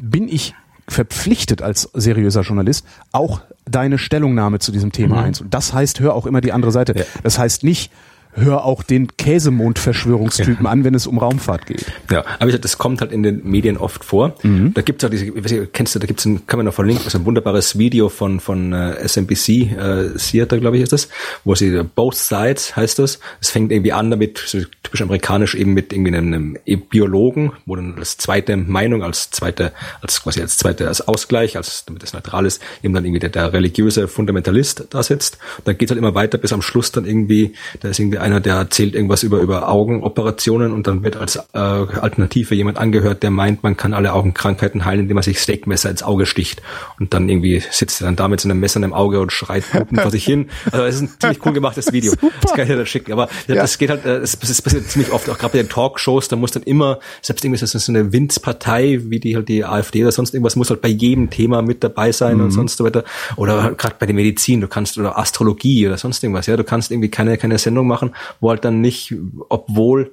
bin ich verpflichtet als seriöser Journalist auch deine Stellungnahme zu diesem Thema mhm. eins. Und das heißt, hör auch immer die andere Seite. Ja. Das heißt nicht, hör auch den Käsemond-Verschwörungstypen an, wenn es um Raumfahrt geht. Ja, aber ich, das kommt halt in den Medien oft vor. Mhm. Da gibt's auch diese, ich, kennst du, da gibt's ein, kann man noch verlinken, so ein wunderbares Video von von äh, SMBC, äh, Theater, glaube ich, ist das, wo sie Both Sides heißt das. Es fängt irgendwie an damit, so typisch amerikanisch eben mit irgendwie einem, einem Biologen, wo dann als zweite Meinung, als zweite, als quasi als zweite, als Ausgleich, als damit es neutral ist, eben dann irgendwie der, der religiöse Fundamentalist da sitzt. Und dann geht's halt immer weiter bis am Schluss dann irgendwie, da ist irgendwie einer, der erzählt irgendwas über, über Augenoperationen und dann wird als äh, Alternative jemand angehört, der meint, man kann alle Augenkrankheiten heilen, indem man sich Steakmesser ins Auge sticht. Und dann irgendwie sitzt er dann da mit so einem Messer in dem Auge und schreit Pupen vor sich hin. Also es ist ein ziemlich cool gemachtes Video. Super. Das kann ich dir dann schicken. Aber ja. das geht halt, es, es passiert ziemlich oft, auch gerade bei den Talkshows, da muss dann immer, selbst irgendwie so eine Winzpartei, wie die halt die AfD oder sonst irgendwas, muss halt bei jedem Thema mit dabei sein mhm. und sonst so weiter. Oder halt gerade bei der Medizin, du kannst, oder Astrologie oder sonst irgendwas, ja, du kannst irgendwie keine, keine Sendung machen, wo halt dann nicht, obwohl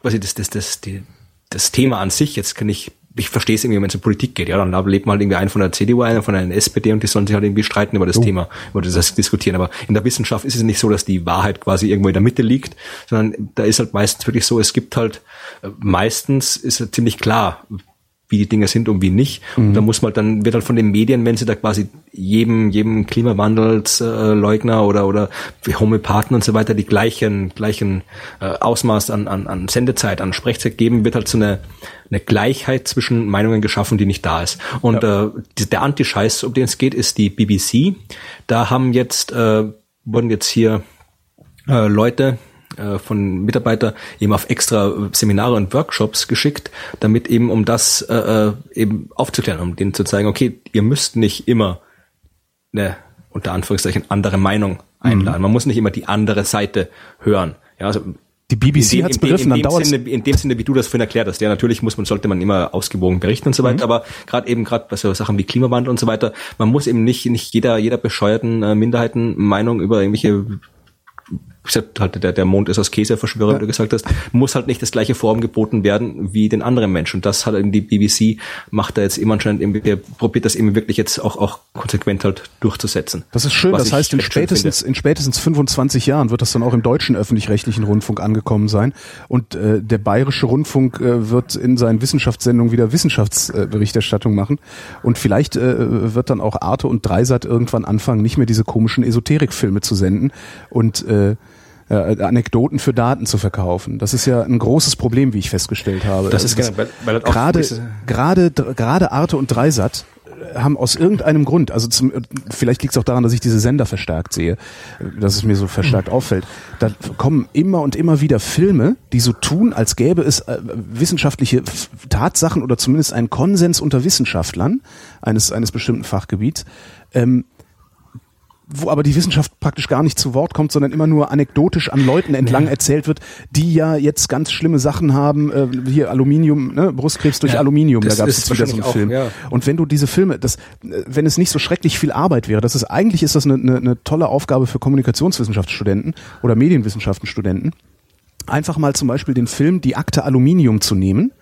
quasi das, das, das, die, das Thema an sich, jetzt kann ich, ich verstehe es irgendwie, wenn es um Politik geht, ja, dann lebt man halt irgendwie einen von der CDU, einen von der SPD und die sollen sich halt irgendwie streiten über das oh. Thema, über das diskutieren. Aber in der Wissenschaft ist es nicht so, dass die Wahrheit quasi irgendwo in der Mitte liegt, sondern da ist halt meistens wirklich so, es gibt halt, äh, meistens ist es ziemlich klar, wie die Dinge sind und wie nicht. Mhm. Und da muss man dann, wird halt von den Medien, wenn sie da quasi jedem, jedem Klimawandelsleugner oder, oder Homöopathen und so weiter die gleichen, gleichen äh, Ausmaß an, an, an Sendezeit, an Sprechzeit geben, wird halt so eine, eine Gleichheit zwischen Meinungen geschaffen, die nicht da ist. Und ja. äh, der Antischeiß, um den es geht, ist die BBC. Da haben jetzt, äh, wurden jetzt hier äh, Leute äh, von Mitarbeiter eben auf extra Seminare und Workshops geschickt, damit eben um das äh, äh, eben aufzuklären, um denen zu zeigen, okay, ihr müsst nicht immer eine unter Anführungszeichen andere Meinung einladen. Mhm. Man muss nicht immer die andere Seite hören. Ja, also die BBC hat es begriffen, in, dann Sinne, in dem Sinne, wie du das vorhin erklärt hast, ja, natürlich muss man, sollte man immer ausgewogen berichten und so weiter, mhm. aber gerade eben, gerade bei so Sachen wie Klimawandel und so weiter, man muss eben nicht, nicht jeder, jeder bescheuerten äh, Minderheitenmeinung über irgendwelche gesagt, halt der, der Mond ist aus Käseverschwörer, ja. wie du gesagt hast, muss halt nicht das gleiche Form geboten werden wie den anderen Menschen. Und das hat eben die BBC, macht da jetzt immer anscheinend, irgendwie, probiert das eben wirklich jetzt auch, auch konsequent halt durchzusetzen. Das ist schön, das heißt, in spätestens, in spätestens 25 Jahren wird das dann auch im deutschen öffentlich-rechtlichen Rundfunk angekommen sein. Und äh, der bayerische Rundfunk äh, wird in seinen Wissenschaftssendungen wieder Wissenschaftsberichterstattung äh, machen. Und vielleicht äh, wird dann auch Arte und Dreisat irgendwann anfangen, nicht mehr diese komischen Esoterikfilme zu senden und äh, äh, Anekdoten für Daten zu verkaufen. Das ist ja ein großes Problem, wie ich festgestellt habe. Das ist genau, weil, weil gerade gerade gerade Arte und Dreisat äh, haben aus irgendeinem Grund, also zum, vielleicht liegt es auch daran, dass ich diese Sender verstärkt sehe, dass es mir so verstärkt mhm. auffällt. Da kommen immer und immer wieder Filme, die so tun, als gäbe es äh, wissenschaftliche Tatsachen oder zumindest einen Konsens unter Wissenschaftlern eines eines bestimmten Fachgebiets. Ähm, wo aber die Wissenschaft praktisch gar nicht zu Wort kommt, sondern immer nur anekdotisch an Leuten entlang ja. erzählt wird, die ja jetzt ganz schlimme Sachen haben, äh, hier Aluminium, ne, Brustkrebs durch ja, Aluminium, da gab es jetzt wieder so einen auch, Film. Ja. Und wenn du diese Filme, das, äh, wenn es nicht so schrecklich viel Arbeit wäre, das ist eigentlich ist das eine, eine, eine tolle Aufgabe für Kommunikationswissenschaftsstudenten oder Medienwissenschaftenstudenten, einfach mal zum Beispiel den Film Die Akte Aluminium zu nehmen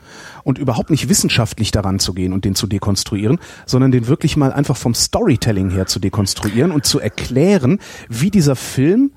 und überhaupt nicht wissenschaftlich daran zu gehen und den zu dekonstruieren, sondern den wirklich mal einfach vom Storytelling her zu dekonstruieren und zu erklären, wie dieser Film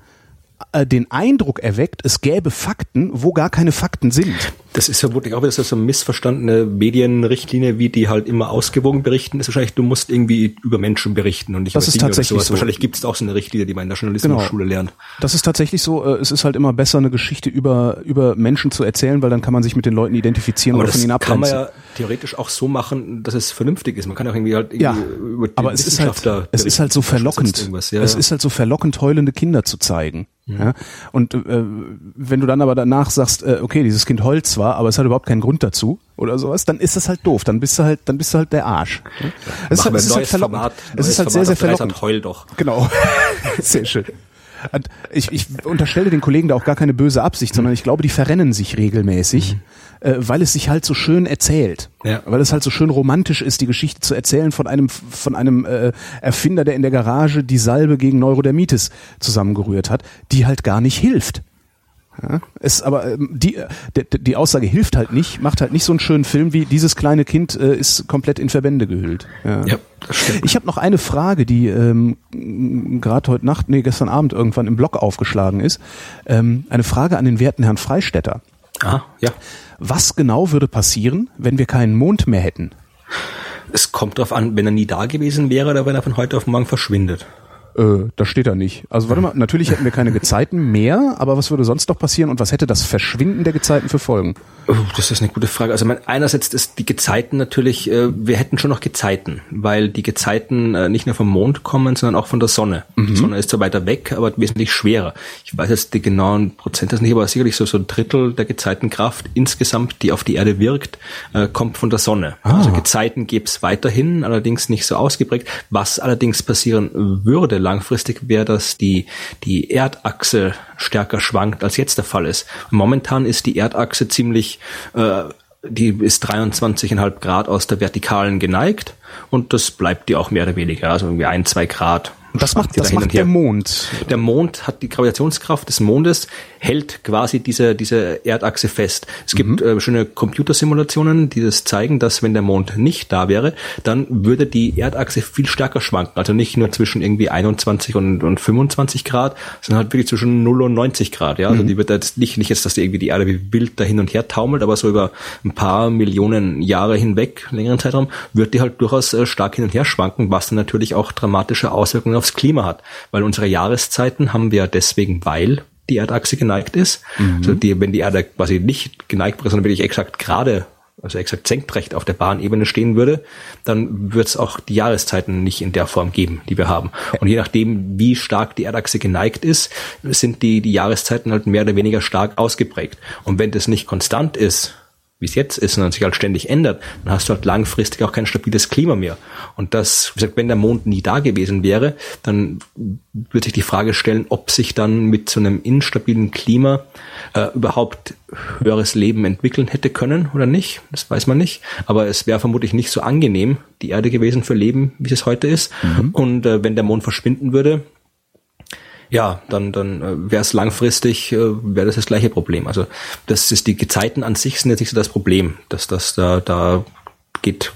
äh, den Eindruck erweckt, es gäbe Fakten, wo gar keine Fakten sind. Das ist ja wirklich auch wieder so eine missverstandene Medienrichtlinie, wie die halt immer ausgewogen berichten. Das ist wahrscheinlich, du musst irgendwie über Menschen berichten und nicht das über ist Dinge tatsächlich So. Wahrscheinlich gibt es auch so eine Richtlinie, die man in der Journalismusschule genau. lernt. Das ist tatsächlich so. Äh, es ist halt immer besser, eine Geschichte über, über Menschen zu erzählen, weil dann kann man sich mit den Leuten identifizieren aber oder von ihnen abgrenzen. kann man ja theoretisch auch so machen, dass es vernünftig ist. Man kann auch irgendwie halt irgendwie ja, über aber es ist halt, es ist halt so verlockend. Ja, es ist halt so verlockend, heulende Kinder zu zeigen. Mhm. Ja? Und äh, wenn du dann aber danach sagst, äh, okay, dieses Kind heult zwar, aber es hat überhaupt keinen Grund dazu oder sowas, dann ist das halt doof. Dann bist du halt, dann bist du halt der Arsch. Ja? Es ist halt, es ist halt verlockend. Format, es ist halt sehr, sehr verlockend. Heul doch. Genau. sehr schön. Ich, ich unterstelle den Kollegen da auch gar keine böse Absicht, sondern ich glaube, die verrennen sich regelmäßig. Mhm äh, weil es sich halt so schön erzählt. Ja. Weil es halt so schön romantisch ist, die Geschichte zu erzählen von einem, von einem äh, Erfinder, der in der Garage die Salbe gegen Neurodermitis zusammengerührt hat, die halt gar nicht hilft. Ja, ist aber ähm, die, die, die Aussage hilft halt nicht, macht halt nicht so einen schönen Film wie dieses kleine Kind äh, ist komplett in Verbände gehüllt. Ja. ja ich habe noch eine Frage, die ähm, gerade heute Nacht, nee, gestern Abend irgendwann im Blog aufgeschlagen ist. Ähm, eine Frage an den werten Herrn Freistetter. Ah, ja. Was genau würde passieren, wenn wir keinen Mond mehr hätten? Es kommt darauf an, wenn er nie da gewesen wäre oder wenn er von heute auf morgen verschwindet. Äh, das steht da nicht. Also warte mal, natürlich hätten wir keine Gezeiten mehr, aber was würde sonst noch passieren und was hätte das Verschwinden der Gezeiten für Folgen? Oh, das ist eine gute Frage. Also mein, einerseits ist die Gezeiten natürlich, äh, wir hätten schon noch Gezeiten, weil die Gezeiten äh, nicht nur vom Mond kommen, sondern auch von der Sonne. Mhm. Die Sonne ist zwar weiter weg, aber wesentlich schwerer. Ich weiß jetzt die genauen Prozente nicht, aber sicherlich so, so ein Drittel der Gezeitenkraft insgesamt, die auf die Erde wirkt, äh, kommt von der Sonne. Ah. Also Gezeiten gäbe es weiterhin, allerdings nicht so ausgeprägt. Was allerdings passieren würde langfristig, wäre, dass die, die Erdachse stärker schwankt, als jetzt der Fall ist. Momentan ist die Erdachse ziemlich äh, die ist 23,5 Grad aus der Vertikalen geneigt und das bleibt die auch mehr oder weniger, also irgendwie ein, zwei Grad das macht, das macht der Mond. Der Mond hat die Gravitationskraft des Mondes, hält quasi diese, diese Erdachse fest. Es gibt mhm. äh, schöne Computersimulationen, die das zeigen, dass wenn der Mond nicht da wäre, dann würde die Erdachse viel stärker schwanken. Also nicht nur zwischen irgendwie 21 und, und 25 Grad, sondern halt wirklich zwischen 0 und 90 Grad. Ja? Also mhm. die wird jetzt nicht, nicht jetzt, dass die irgendwie die Erde wie wild da hin und her taumelt, aber so über ein paar Millionen Jahre hinweg, längeren Zeitraum, wird die halt durchaus äh, stark hin und her schwanken, was dann natürlich auch dramatische Auswirkungen aufs Klima hat. Weil unsere Jahreszeiten haben wir deswegen, weil die Erdachse geneigt ist. Mhm. Also die, wenn die Erde quasi nicht geneigt wäre, sondern wirklich exakt gerade, also exakt senkrecht auf der Bahnebene stehen würde, dann wird es auch die Jahreszeiten nicht in der Form geben, die wir haben. Und je nachdem, wie stark die Erdachse geneigt ist, sind die, die Jahreszeiten halt mehr oder weniger stark ausgeprägt. Und wenn das nicht konstant ist, wie es jetzt ist, sondern sich halt ständig ändert, dann hast du halt langfristig auch kein stabiles Klima mehr. Und das, wie gesagt, wenn der Mond nie da gewesen wäre, dann würde sich die Frage stellen, ob sich dann mit so einem instabilen Klima äh, überhaupt höheres Leben entwickeln hätte können oder nicht. Das weiß man nicht. Aber es wäre vermutlich nicht so angenehm, die Erde gewesen für Leben, wie es heute ist. Mhm. Und äh, wenn der Mond verschwinden würde, ja, dann, dann äh, wäre es langfristig, äh, wäre das das gleiche Problem. Also das ist die Gezeiten an sich sind jetzt nicht so das Problem, dass das da, da geht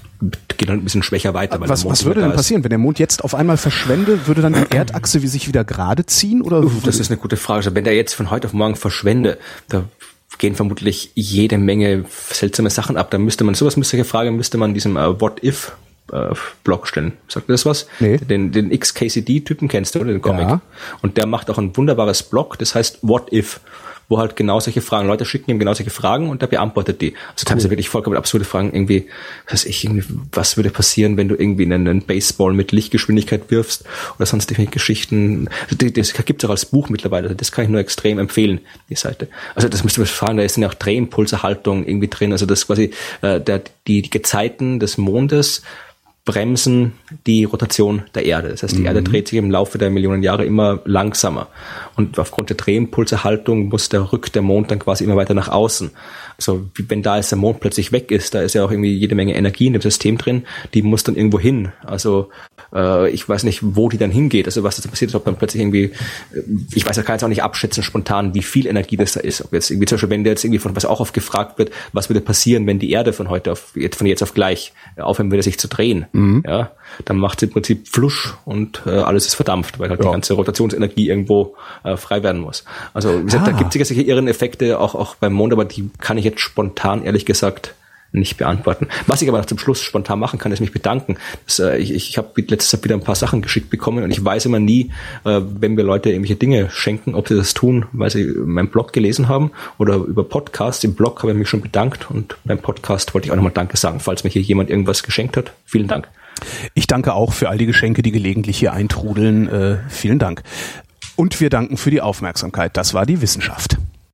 geht dann ein bisschen schwächer weiter. was, was würde denn passieren, wenn der Mond jetzt auf einmal verschwende? Würde dann die Erdachse wie sich wieder gerade ziehen? Oder Uff, das ist eine gute Frage. Also wenn der jetzt von heute auf morgen verschwende, da gehen vermutlich jede Menge seltsame Sachen ab. Da müsste man, sowas müsste ich fragen, müsste man diesem uh, What If äh, Blog stellen. Sagt dir das was? Nee. Den, den XKCD-Typen kennst du, oder den Comic? Ja. Und der macht auch ein wunderbares Blog, das heißt What If wo halt genau solche Fragen, Leute schicken ihm genau solche Fragen und der beantwortet die. Also cool. wirklich vollkommen absurde Fragen, irgendwie, was ich, irgendwie, was würde passieren, wenn du irgendwie einen, einen Baseball mit Lichtgeschwindigkeit wirfst oder sonst irgendwelche Geschichten. Also die, das gibt's auch als Buch mittlerweile, also das kann ich nur extrem empfehlen, die Seite. Also das müsst ihr fragen, da sind ja auch Drehimpulserhaltung irgendwie drin, also das quasi äh, der, die, die Gezeiten des Mondes bremsen die Rotation der Erde. Das heißt, die mhm. Erde dreht sich im Laufe der Millionen Jahre immer langsamer. Und aufgrund der Drehimpulserhaltung muss der rückt der Mond dann quasi immer weiter nach außen. Also wenn da jetzt der Mond plötzlich weg ist, da ist ja auch irgendwie jede Menge Energie in dem System drin, die muss dann irgendwo hin. Also äh, ich weiß nicht, wo die dann hingeht. Also was da passiert ist, ob dann plötzlich irgendwie, äh, ich weiß, ja, kann jetzt auch nicht abschätzen spontan, wie viel Energie das da ist. Ob jetzt irgendwie zum Beispiel, wenn der jetzt irgendwie von was auch oft gefragt wird, was würde passieren, wenn die Erde von heute auf von jetzt auf gleich aufhören würde, sich zu drehen. Mhm. Ja, dann macht es im Prinzip Flusch und äh, alles ist verdampft, weil halt ja. die ganze Rotationsenergie irgendwo äh, frei werden muss. Also wie gesagt, ah. da gibt es sicher irren Effekte auch auch beim Mond, aber die kann ich jetzt spontan ehrlich gesagt nicht beantworten. Was ich aber zum Schluss spontan machen kann, ist mich bedanken. Das, äh, ich ich habe letztes Jahr wieder ein paar Sachen geschickt bekommen und ich weiß immer nie, äh, wenn wir Leute irgendwelche Dinge schenken, ob sie das tun, weil sie meinen Blog gelesen haben oder über Podcast. Im Blog habe ich mich schon bedankt und beim Podcast wollte ich auch nochmal Danke sagen, falls mir hier jemand irgendwas geschenkt hat. Vielen Dank. Ich danke auch für all die Geschenke, die gelegentlich hier eintrudeln. Äh, vielen Dank. Und wir danken für die Aufmerksamkeit. Das war die Wissenschaft.